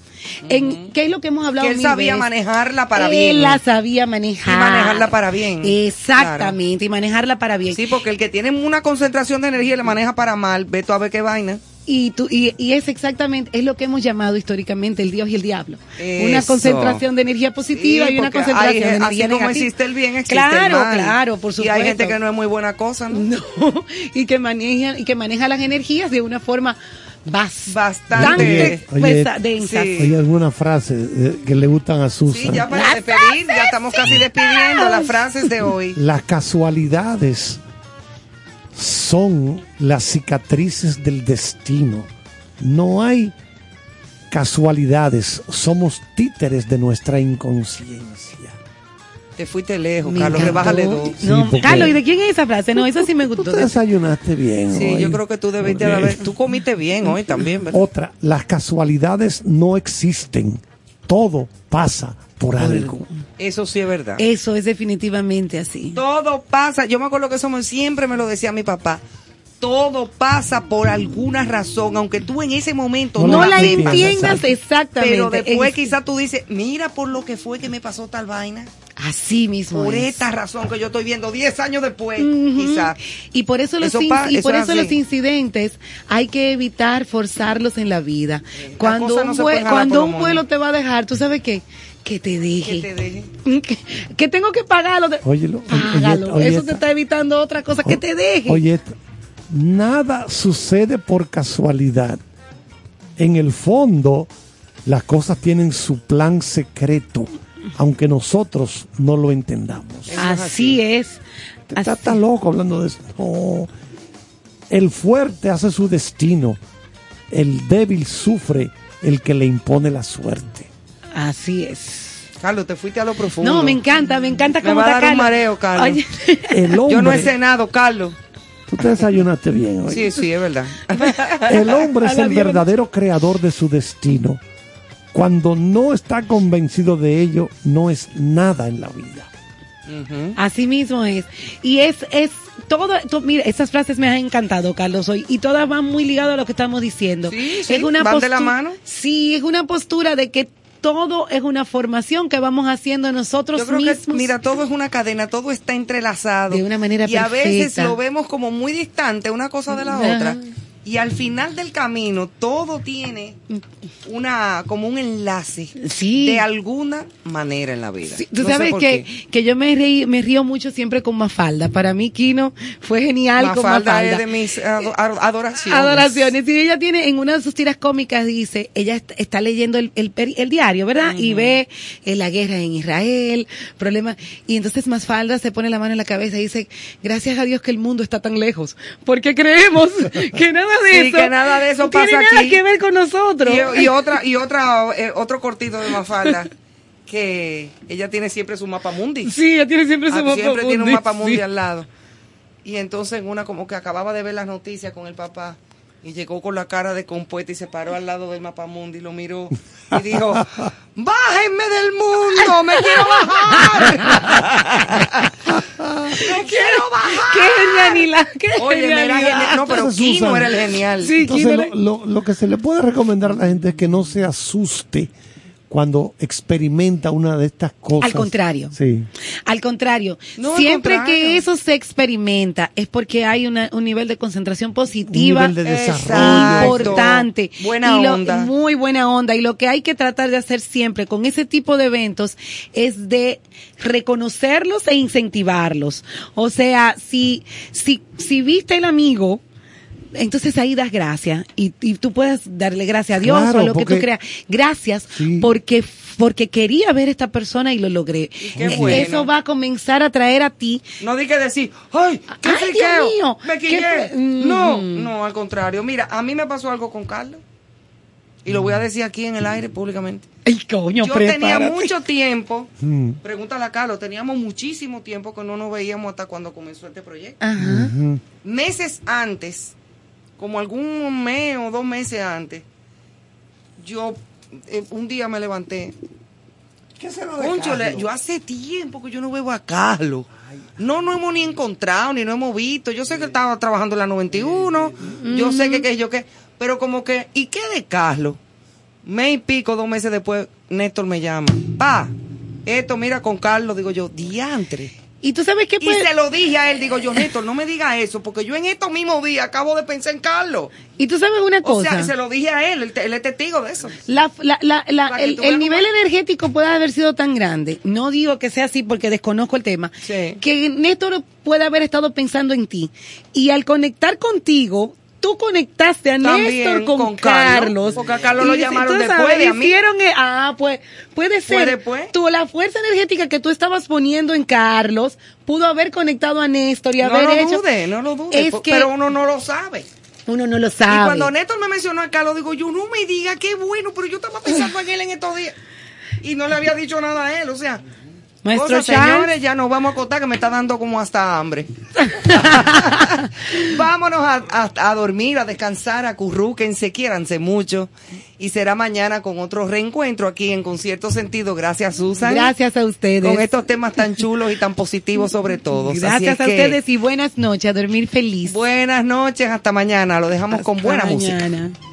En, ¿Qué es lo que hemos hablado? Que él mil sabía veces? manejarla para Él bien. la sabía manejar. Y manejarla para bien. Exactamente, y manejarla para bien. Sí, porque el que tiene una concentración de energía y la maneja para mal, ve tú a ver qué vaina. Y, tú, y, y es exactamente, es lo que hemos llamado históricamente el Dios y el diablo. Una concentración de energía positiva Sí, y una concentración hay- de energía Así como negativa. existe el bien, existe claro, el mal. claro, por Y supuesto. hay gente que no es muy buena cosa, ¿no? *laughs* No, y que maneja y que maneja las energías de una forma bas- Bastante. Oye, oye, pesa- densa. sí. Hay algunas frases eh, que le gustan a Susan. Sí, ya para despedir, ya estamos casi despidiendo las frases de hoy. Las casualidades son las cicatrices del destino. No hay casualidades, somos títeres de nuestra inconsciencia. Te fuiste lejos, Carlos, encantó. rebájale dos. No, porque- Carlos, ¿y de quién es esa frase? No, esa sí me Tú gustó. te desayunaste bien. Sí, hoy. yo creo que tú debiste de haber... Tú comiste bien hoy también, ¿verdad? Otra, las casualidades no existen. Todo pasa por algo. Eso sí es verdad. Eso es definitivamente así. Todo pasa. Yo me acuerdo que eso me- siempre me lo decía mi papá. Todo pasa por alguna razón, aunque tú en ese momento No No la la entiendas, exactamente. Pero después Es- quizás tú dices, mira por lo que fue que me pasó tal vaina. Así mismo Por es. esta razón que yo estoy viendo 10 años después, quizás. Y por eso los, Eso in- pa- y eso por es eso los incidentes hay que evitar forzarlos en la vida. Cuando un, no cuando un vuelo te va a dejar, tú sabes qué, que te Que deje. te deje. Que, que tengo que pagarlo. de- Óyelo, oye- Págalo. oye eso te está evitando otra cosa. Que te deje. Oye, nada sucede por casualidad. En el fondo, las cosas tienen su plan secreto, aunque nosotros no lo entendamos. así es. Está Así- tan loco hablando de eso. No. El fuerte hace su destino. El débil sufre el que le impone la suerte. Así es. Carlos, te fuiste a lo profundo. No, me encanta, me encanta Me cómo va a está dar un mareo, Carlos. Oye, El hombre, *laughs* Yo no he cenado, Carlos. tú te desayunaste bien hoy. Sí, sí, es verdad. El hombre *laughs* es el verdadero creador de su destino. Cuando no está convencido de ello, no es nada en la vida. Así mismo es. Y es, es todo, to- mira, esas frases me han encantado, Carlos, hoy. Y todas van muy ligadas a lo que estamos diciendo. Sí, sí, es una van de la mano. Sí, es una postura de que todo es una formación que vamos haciendo nosotros Yo creo mismos. que, mira, todo es una cadena, todo está entrelazado. De una manera Y a veces lo vemos como muy distante una cosa de la Ajá. otra. Y al final del camino todo tiene una como un enlace Sí. de alguna manera en la vida. Sí, tú No sabes que, que yo me, reí, me río mucho siempre con Mafalda. Para mí, Kino fue genial con Mafalda Mafalda. es de mis ado- ado- adoraciones. Adoraciones. Y ella tiene, en una de sus tiras cómicas, dice, ella est- está leyendo el, el, peri- el diario, ¿verdad? Y ve eh, la guerra en Israel, problemas. Y entonces Mafalda se pone la mano en la cabeza y dice, gracias a Dios que el mundo está tan lejos. Porque creemos *laughs* que nada de Sí, eso. que nada de eso tiene pasa nada aquí. que ver con nosotros. Y, y otra, y otra, eh, otro cortito de Mafalda, que ella tiene siempre su mapa mundi. Sí, ella tiene siempre su Ah, mapa siempre tiene un mundi, mapa mundi sí. al lado. Y entonces en una como que acababa de ver las noticias con el papá y llegó con la cara de compuesta y se paró al lado del mapa mundi y lo miró y dijo, *laughs* bájenme del mundo, me quiero bajar. *laughs* me quiero bajar. Qué genialidad, qué Oye, era genialidad. genial. No, pero Entonces, Kino era el genial. Sí, Entonces, Kino lo, era- lo- lo que se le puede recomendar a la gente es que no se asuste cuando experimenta una de estas cosas. Al contrario. Sí. Al contrario, No, al siempre contrario. que eso se experimenta es porque hay una- un nivel de concentración positiva Un nivel de desarrollo. Importante. Buena Y lo- onda. Muy buena onda. Y lo que hay que tratar de hacer siempre con ese tipo de eventos es de reconocerlos e incentivarlos. O sea, si, si, si viste el amigo, entonces ahí das gracias y, y tú puedes darle gracias a Dios Claro, o a lo que tú creas. Gracias Sí. porque porque quería ver a esta persona y lo logré. qué Eh, bueno. Eso va a comenzar a traer a ti No di que decir, ¡ay, qué Ay, friqueo! Dios mío, ¡Me quillé! fue- Mm. No, no, al contrario. Mira, a mí me pasó algo con Carlos. Y lo voy a decir aquí en el aire públicamente. Ay, coño, Yo tenía mucho tiempo, Mm. pregúntale a Carlos, teníamos muchísimo tiempo que no nos veíamos hasta cuando comenzó este proyecto. Ajá. Meses antes como algún mes o dos meses antes, yo eh, un día me levanté. ¿Qué se lo de yo hace tiempo que yo no veo a Carlos. No nos hemos ni encontrado, ni nos hemos visto. Yo sé que estaba trabajando en la 91, yo sé que, que yo que, pero como que, ¿y qué de Carlos? Mes y pico, dos meses después, Néstor me llama. Pa, esto mira con Carlos, digo yo, diantre. Y tú sabes qué Y puede- se lo dije a él, digo yo, Néstor, no me diga eso, porque yo en estos mismos días acabo de pensar en Carlos. Y tú sabes una O cosa. sea, se lo dije a él, él, es testigo de eso. La, la- la- el, el nivel energético puede haber sido tan grande, no digo que sea así porque desconozco el tema, Sí. que Néstor puede haber estado pensando en ti. Y al conectar contigo, tú conectaste a También Néstor con, con Carlos, Carlos. porque a Carlos Y lo llamaron después sabes, de a mí. hicieron, eh, ah, pues puede ser. después. Tú, la fuerza energética que tú estabas poniendo en Carlos pudo haber conectado a Néstor y No haber lo hecho. dude, no lo dude, Es que pero uno no lo sabe. uno no lo Y sabe. cuando Néstor me mencionó a Carlos, digo, yo no me diga qué bueno, pero yo estaba pensando en él en estos días. Y no le había dicho nada a él, o sea. Cosas, Charles. señores, ya nos vamos a acostar que me está dando como hasta hambre. *laughs* Vámonos a, a- a dormir, a descansar, a currúquense, quiéranse mucho. Y será mañana con otro reencuentro aquí en Concierto Sentido. Gracias, Susan. Gracias a ustedes. Con estos temas tan chulos y tan positivos sobre todo. Gracias a ustedes y buenas noches, a dormir feliz. Buenas noches, hasta mañana. Lo dejamos con buena música. mañana. How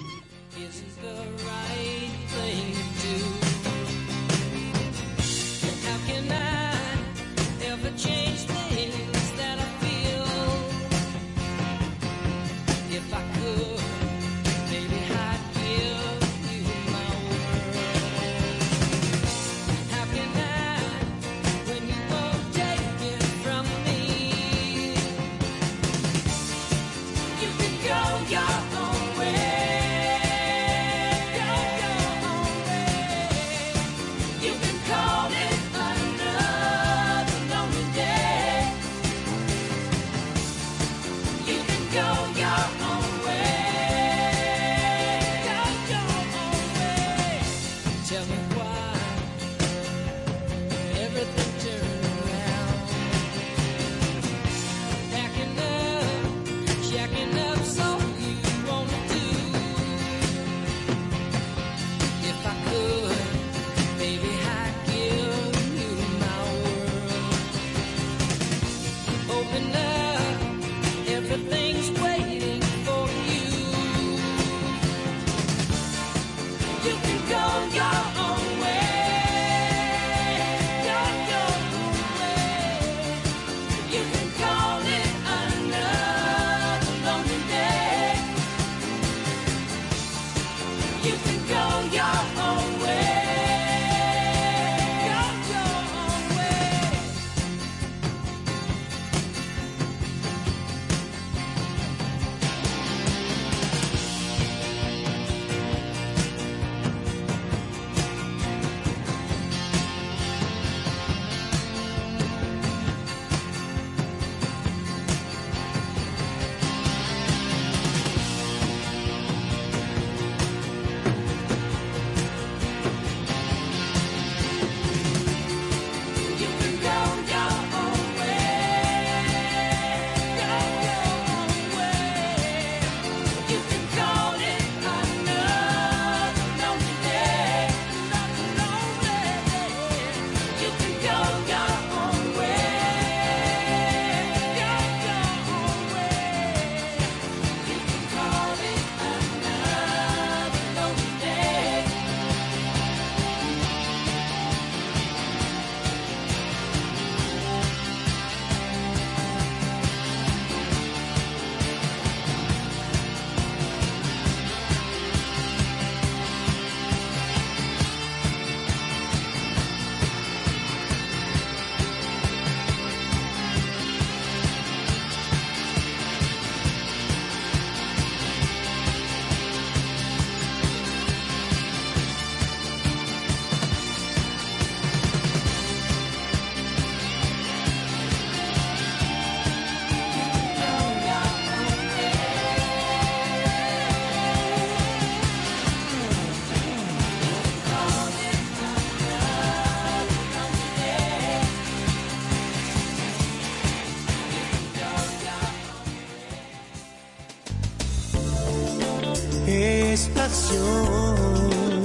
estación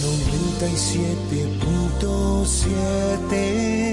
97.7